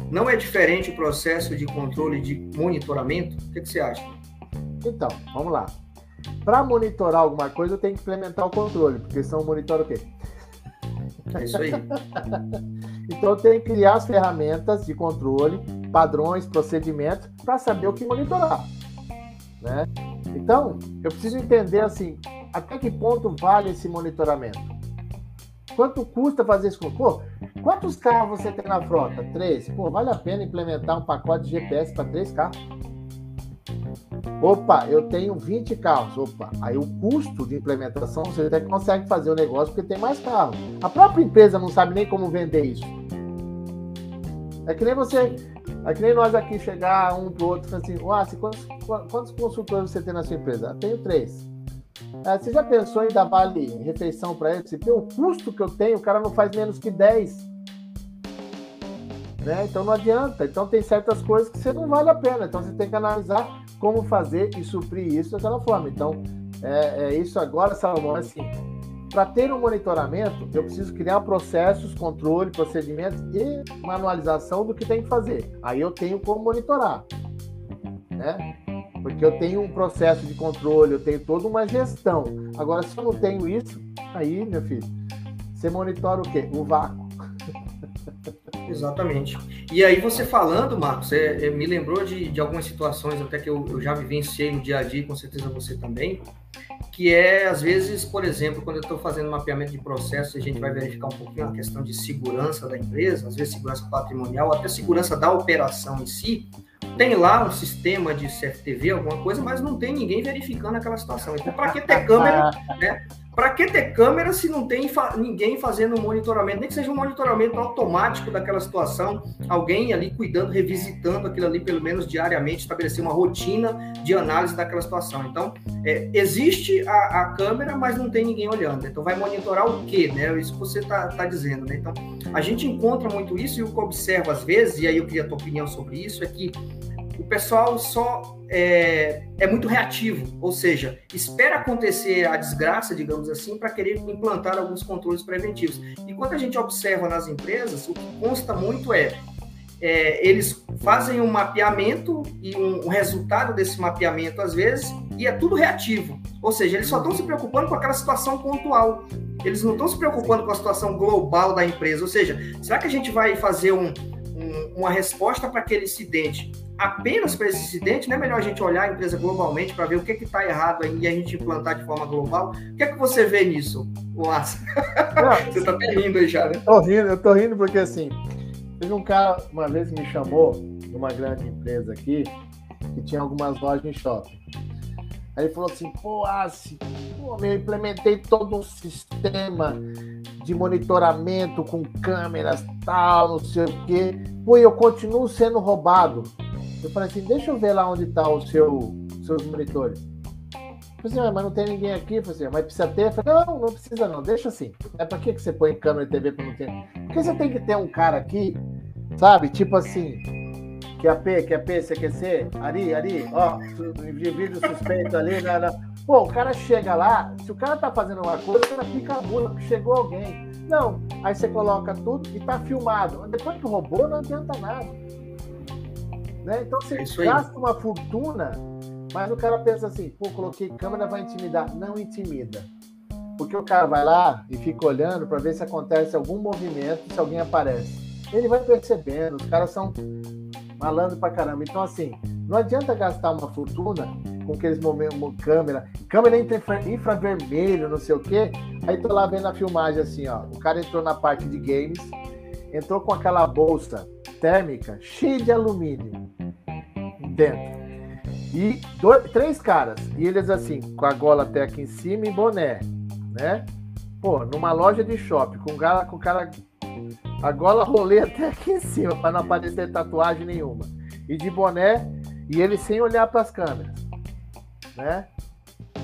não é diferente o processo de controle de monitoramento? O que, que você acha? Então, vamos lá. Para monitorar alguma coisa, eu tenho que implementar o controle, porque senão monitora o quê? É isso aí. então tenho que criar as ferramentas de controle, padrões, procedimentos, para saber o que monitorar. Né? Então, eu preciso entender assim, até que ponto vale esse monitoramento? Quanto custa fazer isso? Pô, quantos carros você tem na frota? Três. Pô, vale a pena implementar um pacote de GPS para três carros? Opa, eu tenho 20 carros. Opa, aí o custo de implementação você até consegue fazer o negócio porque tem mais carros. A própria empresa não sabe nem como vender isso. É que nem você, é que nem nós aqui chegar um pro outro e falar assim: Uai, quantos, quantos consultores você tem na sua empresa? Eu tenho três. É, você já pensou em dar vale refeição para ele? Se o custo que eu tenho, o cara não faz menos que 10. Né? Então não adianta. Então tem certas coisas que você não vale a pena. Então você tem que analisar como fazer e suprir isso daquela forma. Então é, é isso agora, Salomão. Assim, para ter um monitoramento, eu preciso criar processos, controle, procedimentos e manualização do que tem que fazer. Aí eu tenho como monitorar. Né? Porque eu tenho um processo de controle, eu tenho toda uma gestão. Agora, se eu não tenho isso, aí, meu filho, você monitora o quê? O vácuo. Exatamente. E aí, você falando, Marcos, é, é, me lembrou de, de, algumas situações até que eu, eu, já vivenciei no dia a dia, com certeza você também, que é, às vezes, por exemplo, quando eu estou fazendo mapeamento de processo, a gente vai verificar um pouquinho a questão de segurança da empresa, às vezes segurança patrimonial, até segurança da operação em si, tem lá um sistema de CFTV, alguma coisa, mas não tem ninguém verificando aquela situação. Então, para que ter câmera, né? Para que ter câmera se não tem fa ninguém fazendo um monitoramento, nem que seja um monitoramento automático daquela situação, alguém ali cuidando, revisitando aquilo ali, pelo menos diariamente, estabelecer uma rotina de análise daquela situação. Então, é, existe a, a, câmera, mas não tem ninguém olhando. Então, vai monitorar o quê? Né? Isso que você está tá dizendo. Né? Então, a gente encontra muito isso e o que observa às vezes, e aí eu queria a tua opinião sobre isso, é que o pessoal só é, é, muito reativo, ou seja, espera acontecer a desgraça, digamos assim, para querer implantar alguns controles preventivos. E quando a gente observa nas empresas, o que consta muito é, é eles fazem um mapeamento e um, um, resultado desse mapeamento, às vezes, e é tudo reativo. Ou seja, eles só estão se preocupando com aquela situação pontual. Eles não estão se preocupando com a situação global da empresa. Ou seja, será que a gente vai fazer um, um, uma resposta para aquele incidente apenas para esse incidente, não é melhor a gente olhar a empresa globalmente para ver o que está errado aí e a gente implantar de forma global? O que é que você vê nisso, Wallace? você está até rindo aí já, né? Tô rindo, eu tô rindo porque assim, teve um cara uma vez me chamou de uma grande empresa aqui que tinha algumas lojas em shopping. Aí ele falou assim, pô, Assi, pô, eu implementei todo um sistema de monitoramento com câmeras, tal, não sei o quê. Pô, eu continuo sendo roubado. Eu falei assim, deixa eu ver lá onde tá o seu, seus monitores. Eu falei assim, ah, mas não tem ninguém aqui. Eu falei assim, mas precisa ter? Eu falei, não, não precisa não, deixa assim. É pra que, que você põe câmera e TV quando não tem? Porque você tem que ter um cara aqui, sabe? Tipo assim, que a P, que a P, CQC, Ari, Ari, ó, vídeo suspeito ali, né, né? Pô, o cara chega lá, se o cara tá fazendo uma coisa, o cara fica porque chegou alguém. Não, aí você coloca tudo e tá filmado. Depois que roubou, não adianta nada. Né? Então você é gasta uma fortuna, mas o cara pensa assim, pô, coloquei câmera, vai intimidar. Não intimida. Porque o cara vai lá e fica olhando para ver se acontece algum movimento, se alguém aparece. Ele vai percebendo, os caras são malandro pra caramba. Então, assim, não adianta gastar uma fortuna com aqueles momentos, câmera, câmera infra, infravermelho, não sei o quê. Aí tô lá vendo a filmagem assim, ó. O cara entrou na parte de games, entrou com aquela bolsa térmica cheia de alumínio dentro. E dois, três caras, e eles assim, com a gola até aqui em cima e boné, né? Pô, numa loja de shopping, com o cara, com cara a gola rolê até aqui em cima, para não aparecer tatuagem nenhuma. E de boné, e ele sem olhar para as câmeras, né?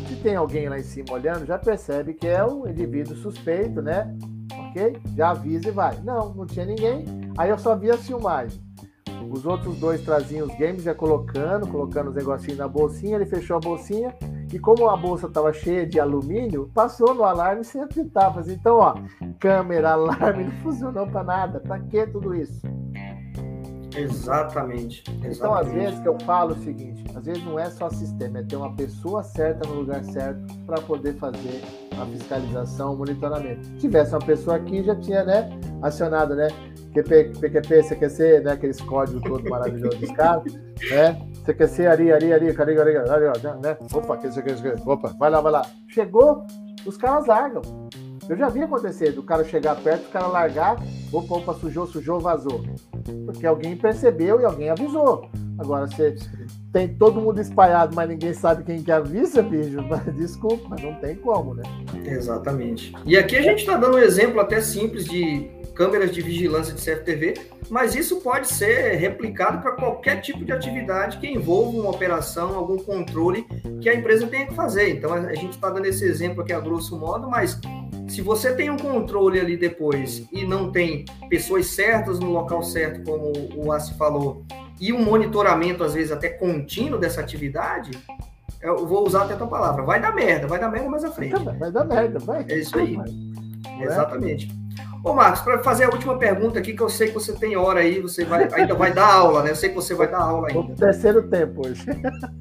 Se tem alguém lá em cima olhando, já percebe que é um indivíduo suspeito, né? Ok? Já avisa e vai. Não, não tinha ninguém. Aí eu só vi a filmagem. Os outros dois traziam os games já colocando, colocando os negocinhos na bolsinha, ele fechou a bolsinha e como a bolsa estava cheia de alumínio, passou no alarme sem apitar. Assim, então, ó, câmera, alarme, não funcionou para nada. Para que tudo isso? Exatamente, exatamente. Então, às vezes que eu falo o seguinte, às vezes não é só sistema, é ter uma pessoa certa no lugar certo para poder fazer a fiscalização, o monitoramento. Se tivesse uma pessoa aqui, já tinha, né, acionado, né, QP, PQP, CQC, né, aqueles códigos todos maravilhosos dos caras, né, CQC, Ari, Ari, Ari, Ari, Ari, Ari, né, opa, que, que, que, opa, vai lá, vai lá. Chegou, os caras largam. Eu já vi acontecer do cara chegar perto, o cara largar, opa, opa, sujou, sujou, vazou. Porque alguém percebeu e alguém avisou. Agora, você tem todo mundo espalhado, mas ninguém sabe quem que avisa, bicho, desculpa, mas não tem como, né? Exatamente. E aqui a gente está dando um exemplo até simples de câmeras de vigilância de CFTV, mas isso pode ser replicado para qualquer tipo de atividade que envolva uma operação, algum controle que a empresa tenha que fazer. Então a gente está dando esse exemplo aqui a grosso modo, mas se você tem um controle ali depois e não tem pessoas certas no local certo, como o Assi falou, e um monitoramento, às vezes, até contínuo dessa atividade, eu vou usar até a tua palavra, vai dar merda, vai dar merda mais à frente. Vai dar merda, vai. É isso aí. Exatamente. Ô, Marcos, para fazer a última pergunta aqui, que eu sei que você tem hora aí, você vai, ainda vai dar aula, né? Eu sei que você vai dar aula ainda. O terceiro tempo hoje.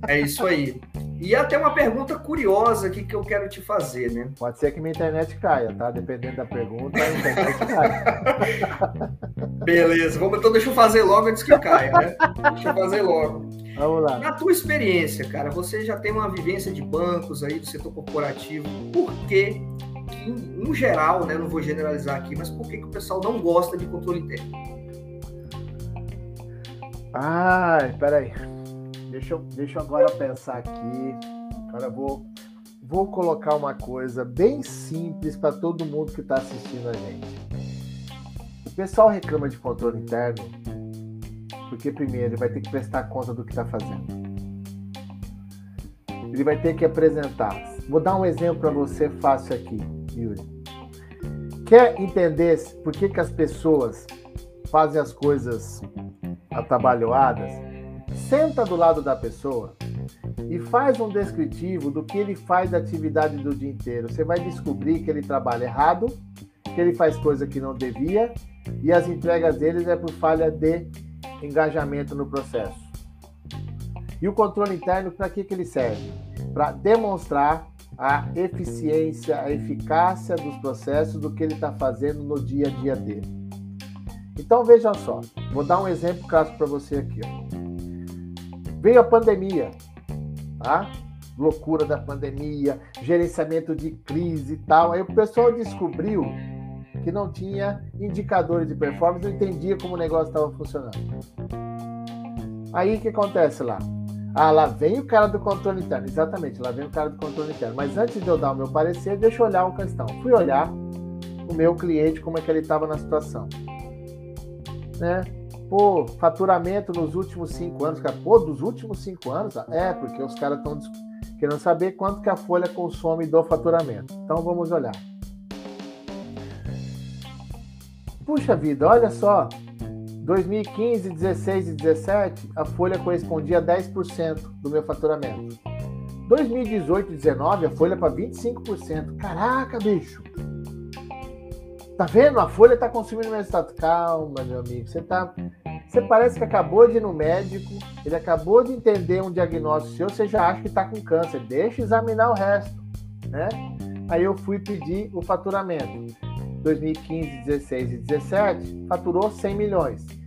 É isso aí. E até uma pergunta curiosa aqui que eu quero te fazer, né? Pode ser que minha internet caia, tá? Dependendo da pergunta, a internet cai. Beleza, vamos, então deixa eu fazer logo antes que caia, né? Deixa eu fazer logo. Vamos lá. Na tua experiência, cara, você já tem uma vivência de bancos aí, do setor corporativo. Por que em geral, né, não vou generalizar aqui, mas por que, que o pessoal não gosta de controle interno? Ai, peraí. Deixa eu, deixa eu agora pensar aqui. Agora vou, vou colocar uma coisa bem simples para todo mundo que está assistindo a gente. O pessoal reclama de controle interno porque, primeiro, ele vai ter que prestar conta do que está fazendo. Ele vai ter que apresentar. Vou dar um exemplo para você fácil aqui. Quer entender por que, que as pessoas fazem as coisas atabalhoadas? Senta do lado da pessoa e faz um descritivo do que ele faz da atividade do dia inteiro. Você vai descobrir que ele trabalha errado, que ele faz coisa que não devia e as entregas deles é por falha de engajamento no processo. E o controle interno, para que, que ele serve? Para demonstrar a eficiência, a eficácia dos processos do que ele está fazendo no dia a dia dele. Então veja só, vou dar um exemplo clássico para você aqui. Ó. Veio a pandemia, tá? Loucura da pandemia, gerenciamento de crise e tal. Aí o pessoal descobriu que não tinha indicadores de performance, não entendia como o negócio estava funcionando. Aí o que acontece lá? Ah, lá vem o cara do controle interno. Exatamente, lá vem o cara do controle interno. Mas antes de eu dar o meu parecer, deixa eu olhar uma questão. Fui olhar o meu cliente, como é que ele estava na situação. Né? Pô, faturamento nos últimos cinco anos. Cara, pô, dos últimos cinco anos? É, porque os caras estão querendo saber quanto que a Folha consome do faturamento. Então vamos olhar. Puxa vida, olha só. 2015, 16 e 17, a folha correspondia a 10% do meu faturamento. 2018 e 19, a folha para 25%. Caraca, bicho! Tá vendo? A folha tá consumindo meu estado. Calma, meu amigo. Você tá. Você parece que acabou de ir no médico, ele acabou de entender um diagnóstico seu, você já acha que tá com câncer. Deixa examinar o resto, né? Aí eu fui pedir o faturamento. 2015, 16 e 17, faturou 100 milhões.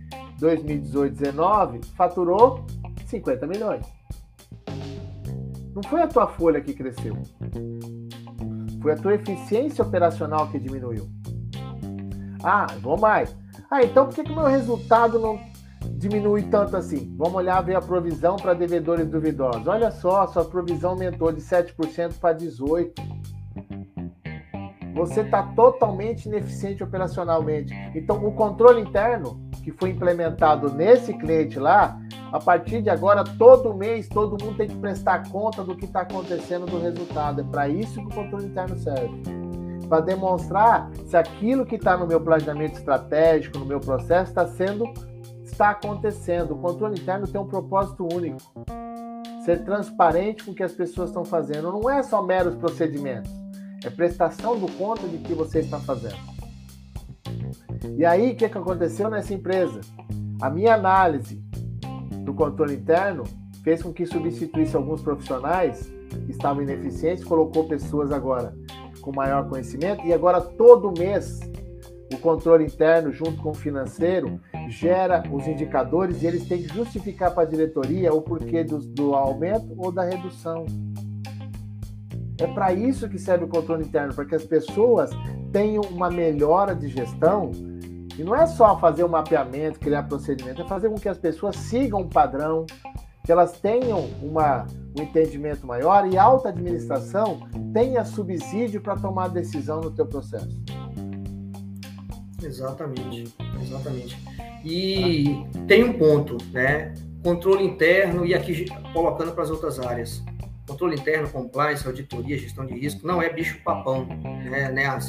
2018, 19, faturou 50 milhões. Não foi a tua folha que cresceu. Foi a tua eficiência operacional que diminuiu. Ah, vou mais. Ah, então por que o meu resultado não diminui tanto assim? Vamos olhar ver a provisão para devedores duvidosos. Olha só, sua provisão aumentou de 7% para 18%. Você está totalmente ineficiente operacionalmente. Então, o controle interno que foi implementado nesse cliente lá, a partir de agora, todo mês, todo mundo tem que prestar conta do que está acontecendo do resultado. É para isso que o controle interno serve. Para demonstrar se aquilo que está no meu planejamento estratégico, no meu processo, está sendo, está acontecendo. O controle interno tem um propósito único. Ser transparente com o que as pessoas estão fazendo. Não é só meros procedimentos. É prestação do conta de que você está fazendo. E aí, o que, que aconteceu nessa empresa? A minha análise do controle interno fez com que substituísse alguns profissionais que estavam ineficientes, colocou pessoas agora com maior conhecimento e agora todo mês o controle interno junto com o financeiro gera os indicadores e eles têm que justificar para a diretoria o porquê do, do aumento ou da redução. É para isso que serve o controle interno, para que as pessoas tenham uma melhora de gestão. E não é só fazer um mapeamento, criar procedimento, é fazer com que as pessoas sigam um padrão, que elas tenham uma, um entendimento maior e a alta administração tenha subsídio para tomar decisão no teu processo. Exatamente, exatamente. E tem um ponto, né? Controle interno e aqui colocando para as outras áreas. Controle interno, compliance, auditoria, gestão de risco, não é bicho papão, né, né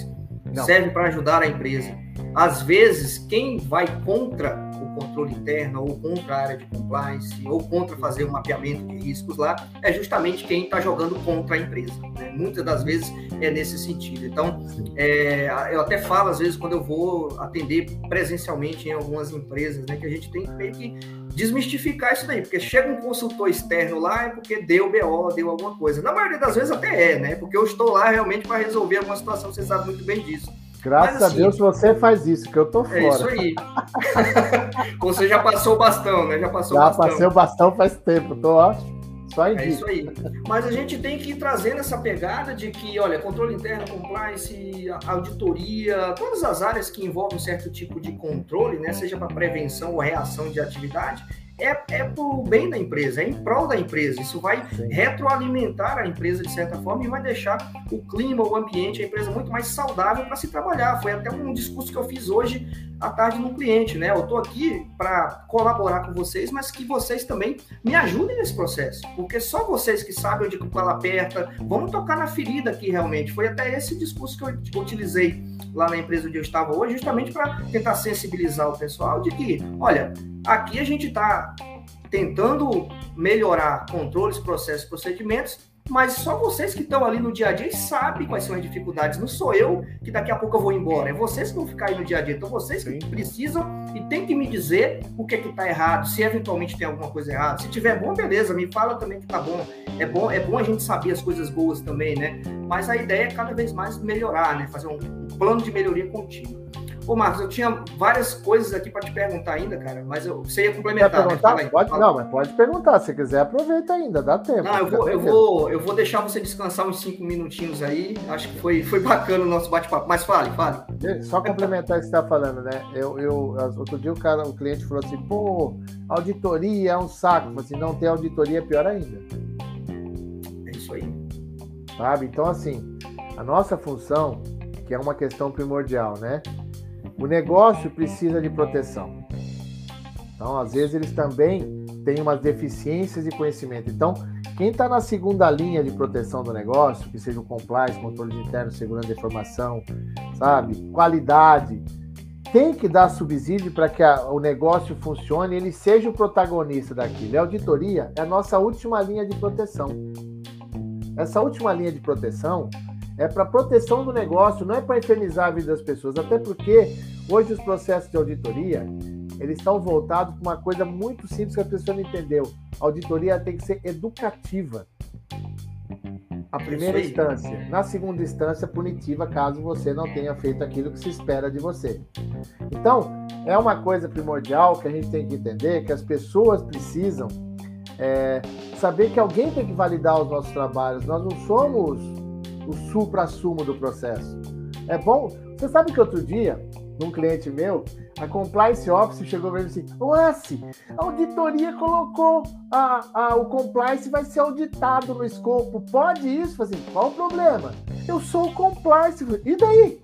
Serve para ajudar a empresa. Às vezes, quem vai contra controle interno, ou contra a área de compliance, ou contra fazer um mapeamento de riscos lá, é justamente quem está jogando contra a empresa. Né? Muitas das vezes é nesse sentido. Então, é, eu até falo, às vezes, quando eu vou atender presencialmente em algumas empresas, né, que a gente tem que desmistificar isso daí, porque chega um consultor externo lá é porque deu BO, deu alguma coisa. Na maioria das vezes até é, né? Porque eu estou lá realmente para resolver alguma situação, você sabe muito bem disso. Graças assim, a Deus você faz isso, que eu tô fora. É isso aí. você já passou o bastão, né? Já passou já o bastão. Já passei o bastão faz tempo, tô ótimo. Só é isso aí. Mas a gente tem que ir trazendo essa pegada de que, olha, controle interno, compliance, auditoria, todas as áreas que envolvem um certo tipo de controle, né? Seja para prevenção ou reação de atividade, é, é para o bem da empresa, é em prol da empresa. Isso vai retroalimentar a empresa de certa forma e vai deixar o clima, o ambiente, a empresa muito mais saudável para se trabalhar. Foi até um discurso que eu fiz hoje à tarde no cliente, né? Eu estou aqui para colaborar com vocês, mas que vocês também me ajudem nesse processo, porque só vocês que sabem onde o ela aperta, vamos tocar na ferida aqui realmente. Foi até esse discurso que eu utilizei lá na empresa onde eu estava hoje, justamente para tentar sensibilizar o pessoal de que, olha, aqui a gente está tentando melhorar controles, processos, procedimentos, mas só vocês que estão ali no dia a dia sabem quais são as dificuldades. Não sou eu que daqui a pouco eu vou embora, é vocês que vão ficar aí no dia a dia. Então vocês que precisam e tem que me dizer o que é que está errado, se eventualmente tem alguma coisa errada. Se tiver bom, beleza, me fala também que tá bom. É bom, é bom a gente saber as coisas boas também, né? Mas a ideia é cada vez mais melhorar, né? Fazer um plano de melhoria contínua. Ô, Marcos, eu tinha várias coisas aqui para te perguntar ainda, cara, mas eu, você ia complementar. Né? Aí, pode, não, mas pode perguntar. Se quiser, aproveita ainda, dá tempo. Não, eu vou, eu vou, eu vou deixar você descansar uns cinco minutinhos aí. Acho que foi, foi bacana o nosso bate-papo. Mas fale, fale. Só complementar o que você está falando, né? Eu, eu, outro dia o cara, o cliente falou assim, pô, auditoria é um saco. Falei assim, não tem auditoria é pior ainda. É isso aí. Sabe? Então, assim, a nossa função, que é uma questão primordial, né? O negócio precisa de proteção. Então, às vezes, eles também têm umas deficiências de conhecimento. Então, quem está na segunda linha de proteção do negócio, que seja o compliance, controle interno, segurança de informação, sabe, qualidade, tem que dar subsídio para que a, o negócio funcione e ele seja o protagonista daquilo. A auditoria é a nossa última linha de proteção. Essa última linha de proteção é para proteção do negócio, não é para infernizar a vida das pessoas. Até porque hoje os processos de auditoria eles estão voltados para uma coisa muito simples que a pessoa não entendeu. A auditoria tem que ser educativa. A primeira instância. Na segunda instância, punitiva, caso você não tenha feito aquilo que se espera de você. Então, é uma coisa primordial que a gente tem que entender que as pessoas precisam é, saber que alguém tem que validar os nossos trabalhos. Nós não somos o supra-sumo do processo. É bom. Você sabe que outro dia, num cliente meu, a Compliance Office chegou para mim assim: Lasse, a auditoria colocou a, a, o compliance vai ser auditado no escopo. Pode isso? Assim, qual o problema? Eu sou o compliance. E daí?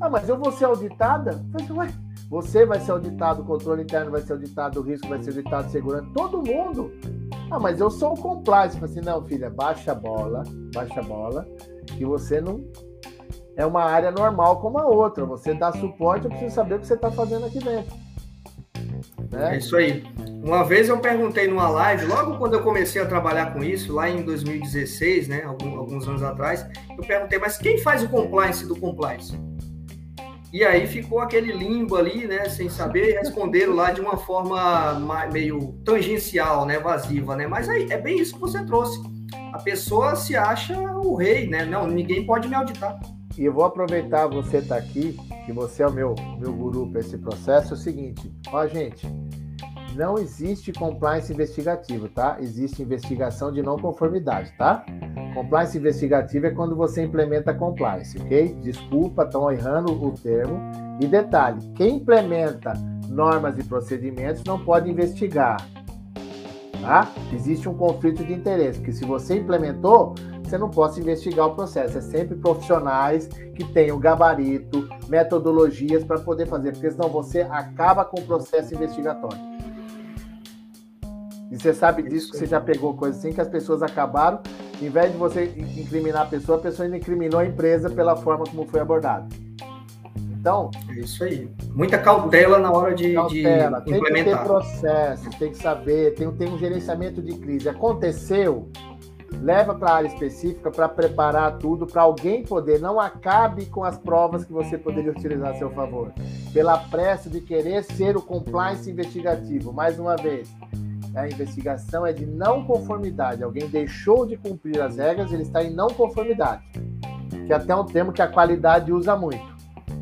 Ah, mas eu vou ser auditada? Falei, Ué, você vai ser auditado, o controle interno vai ser auditado, o risco vai ser auditado, segurança, todo mundo. Ah, mas eu sou o compliance. Falei assim, não, filha, baixa a bola, baixa a bola, que você não é uma área normal como a outra. Você dá suporte, eu preciso saber o que você está fazendo aqui dentro. Né? É isso aí. Uma vez eu perguntei numa live, logo quando eu comecei a trabalhar com isso, lá em 2016, né, alguns anos atrás, eu perguntei, mas quem faz o compliance do compliance? E aí ficou aquele limbo ali, né, sem saber, responderam lá de uma forma meio tangencial, né, evasiva, né? Mas aí é bem isso que você trouxe. A pessoa se acha o rei, né? Não, ninguém pode me auditar. E eu vou aproveitar você estar tá aqui, que você é o meu, meu guru para esse processo, é o seguinte, ó gente, não existe compliance investigativo, tá? Existe investigação de não conformidade, tá? Compliance investigativo é quando você implementa compliance, ok? Desculpa, estão errando o termo. E detalhe: quem implementa normas e procedimentos não pode investigar, tá? Existe um conflito de interesse, porque se você implementou, você não pode investigar o processo. É sempre profissionais que tenham gabarito, metodologias para poder fazer, porque senão você acaba com o processo investigatório. E você sabe disso, que você já pegou coisa assim, que as pessoas acabaram, em vez de você incriminar a pessoa, a pessoa ainda incriminou a empresa pela forma como foi abordada. Então. É isso aí. Muita cautela na hora de, cautela. de implementar. Tem que ter processo, tem que saber, tem, tem um gerenciamento de crise. Aconteceu, leva para a área específica para preparar tudo para alguém poder. Não acabe com as provas que você poderia utilizar a seu favor. Pela pressa de querer ser o compliance investigativo. Mais uma vez, a investigação é de não conformidade. Alguém deixou de cumprir as regras, ele está em não conformidade. Que é até um termo que a qualidade usa muito,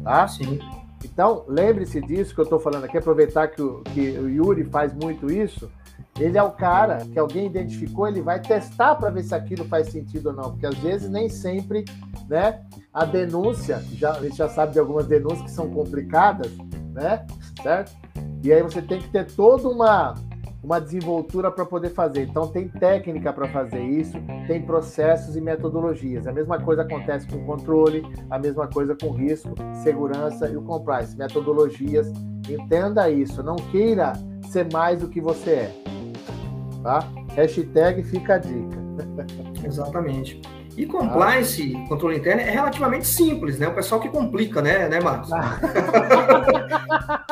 tá? Sim. Então, lembre-se disso que eu estou falando aqui, aproveitar que o, que o Yuri faz muito isso. Ele é o cara que alguém identificou, ele vai testar para ver se aquilo faz sentido ou não, porque às vezes nem sempre, né? A denúncia, já, a gente já sabe de algumas denúncias que são complicadas, né? Certo? E aí você tem que ter toda uma, uma desenvoltura para poder fazer. Então tem técnica para fazer isso, tem processos e metodologias. A mesma coisa acontece com controle, a mesma coisa com risco, segurança e o compliance. Metodologias. Entenda isso. Não queira ser mais do que você é. Tá? Hashtag fica a dica. Exatamente. E compliance, ah. controle interno, é relativamente simples, né? O pessoal que complica, né, né, Marcos? Ah.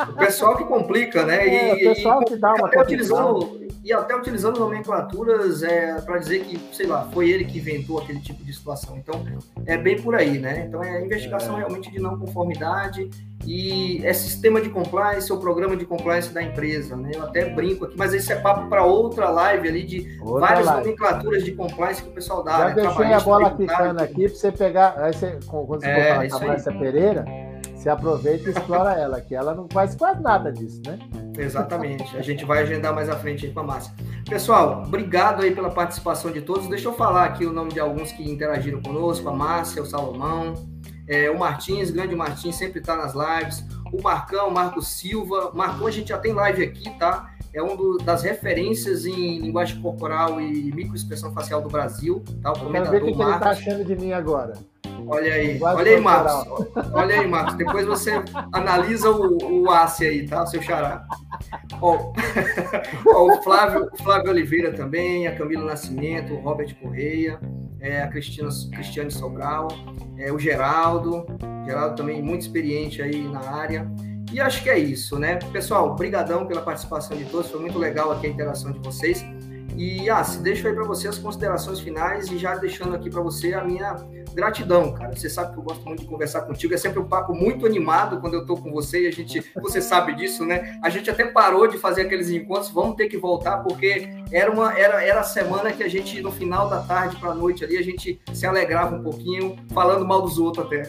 o pessoal que complica, né? É, e, o pessoal e, que dá uma até utilizando, E até utilizando nomenclaturas é, para dizer que, sei lá, foi ele que inventou aquele tipo de situação. Então, é bem por aí, né? Então, é investigação é. realmente de não conformidade e é sistema de compliance ou programa de compliance da empresa, né? Eu até brinco aqui, mas esse é papo para outra live ali de outra várias live. nomenclaturas de compliance que o pessoal dá. Já né? deixei a bola ficando aqui para você pegar, aí você, quando você é, for falar com a Pereira, você aproveita e explora ela, que ela não faz quase nada disso, né? Exatamente. A gente vai agendar mais à frente aí com a Márcia. Pessoal, obrigado aí pela participação de todos. Deixa eu falar aqui o nome de alguns que interagiram conosco, a Márcia, o Salomão, é, o Martins, grande Martins, sempre está nas lives. O Marcão, Marco Silva. Marcão, a gente já tem live aqui, tá? É um do, das referências em linguagem corporal e microexpressão facial do Brasil, tá? O comentador ver o que, que ele está achando de mim agora. Olha aí, linguagem olha aí, Marcos. Olha aí, Marcos. Depois você analisa o, o ACE aí, tá? O seu xará. Ó, ó, o Flávio, Flávio Oliveira também, a Camila Nascimento, o Robert Correia é, a Cristina, Cristiane Sobral, é, o Geraldo, Geraldo também muito experiente aí na área. E acho que é isso, né? Pessoal, brigadão pela participação de todos, foi muito legal aqui a interação de vocês. E, ah, se deixo aí para você as considerações finais e já deixando aqui para você a minha gratidão, cara. Você sabe que eu gosto muito de conversar contigo. É sempre um papo muito animado quando eu tô com você e a gente, você sabe disso, né? A gente até parou de fazer aqueles encontros, vamos ter que voltar porque era uma era, era a semana que a gente no final da tarde para a noite ali a gente se alegrava um pouquinho falando mal dos outros até.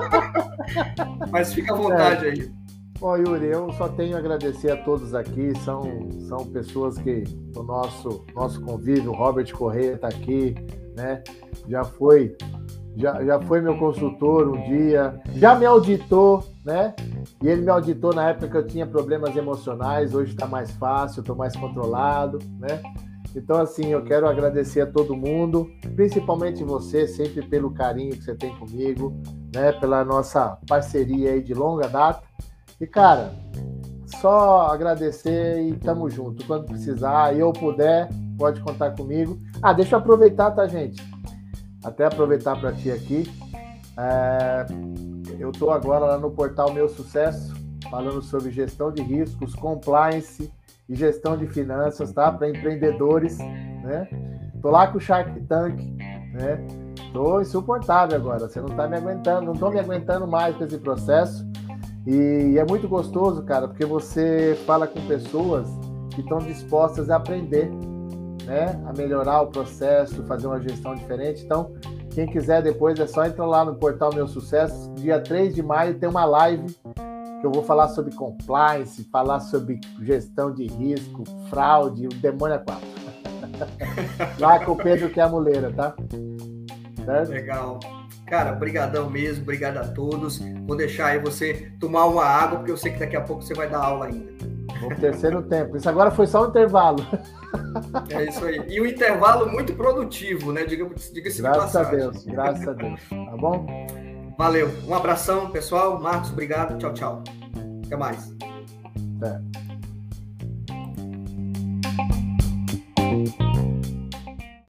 Mas fica à vontade é. aí. Bom, Yuri, eu só tenho a agradecer a todos aqui. São, são pessoas que o nosso, nosso convívio, o Robert Correia está aqui, né? Já foi, já, já foi meu consultor um dia, já me auditou, né? E ele me auditou na época que eu tinha problemas emocionais, hoje está mais fácil, estou mais controlado, né? Então, assim, eu quero agradecer a todo mundo, principalmente você, sempre pelo carinho que você tem comigo, né? Pela nossa parceria aí de longa data. E, cara, só agradecer e tamo junto. Quando precisar e eu puder, pode contar comigo. Ah, deixa eu aproveitar, tá, gente? Até aproveitar para ti aqui. É, eu tô agora lá no portal Meu Sucesso, falando sobre gestão de riscos, compliance e gestão de finanças, tá? Para empreendedores, né? Tô lá com o Shark Tank, né? Tô insuportável agora. Você não tá me aguentando, não tô me aguentando mais com esse processo. E é muito gostoso, cara, porque você fala com pessoas que estão dispostas a aprender, né? A melhorar o processo, fazer uma gestão diferente. Então, quem quiser depois é só entrar lá no portal Meu Sucesso. Dia 3 de maio tem uma live que eu vou falar sobre compliance, falar sobre gestão de risco, fraude, o demônio é quatro. Lá com o Pedro que é a muleira, tá? Certo? Legal. Cara, brigadão mesmo, obrigado a todos. Vou deixar aí você tomar uma água, porque eu sei que daqui a pouco você vai dar aula ainda. O terceiro tempo. Isso agora foi só um intervalo. É isso aí. E um intervalo muito produtivo, né? Diga-se diga Graças a Deus, graças a Deus. Tá bom? Valeu. Um abração, pessoal. Marcos, obrigado. Tchau, tchau. Até mais. Até.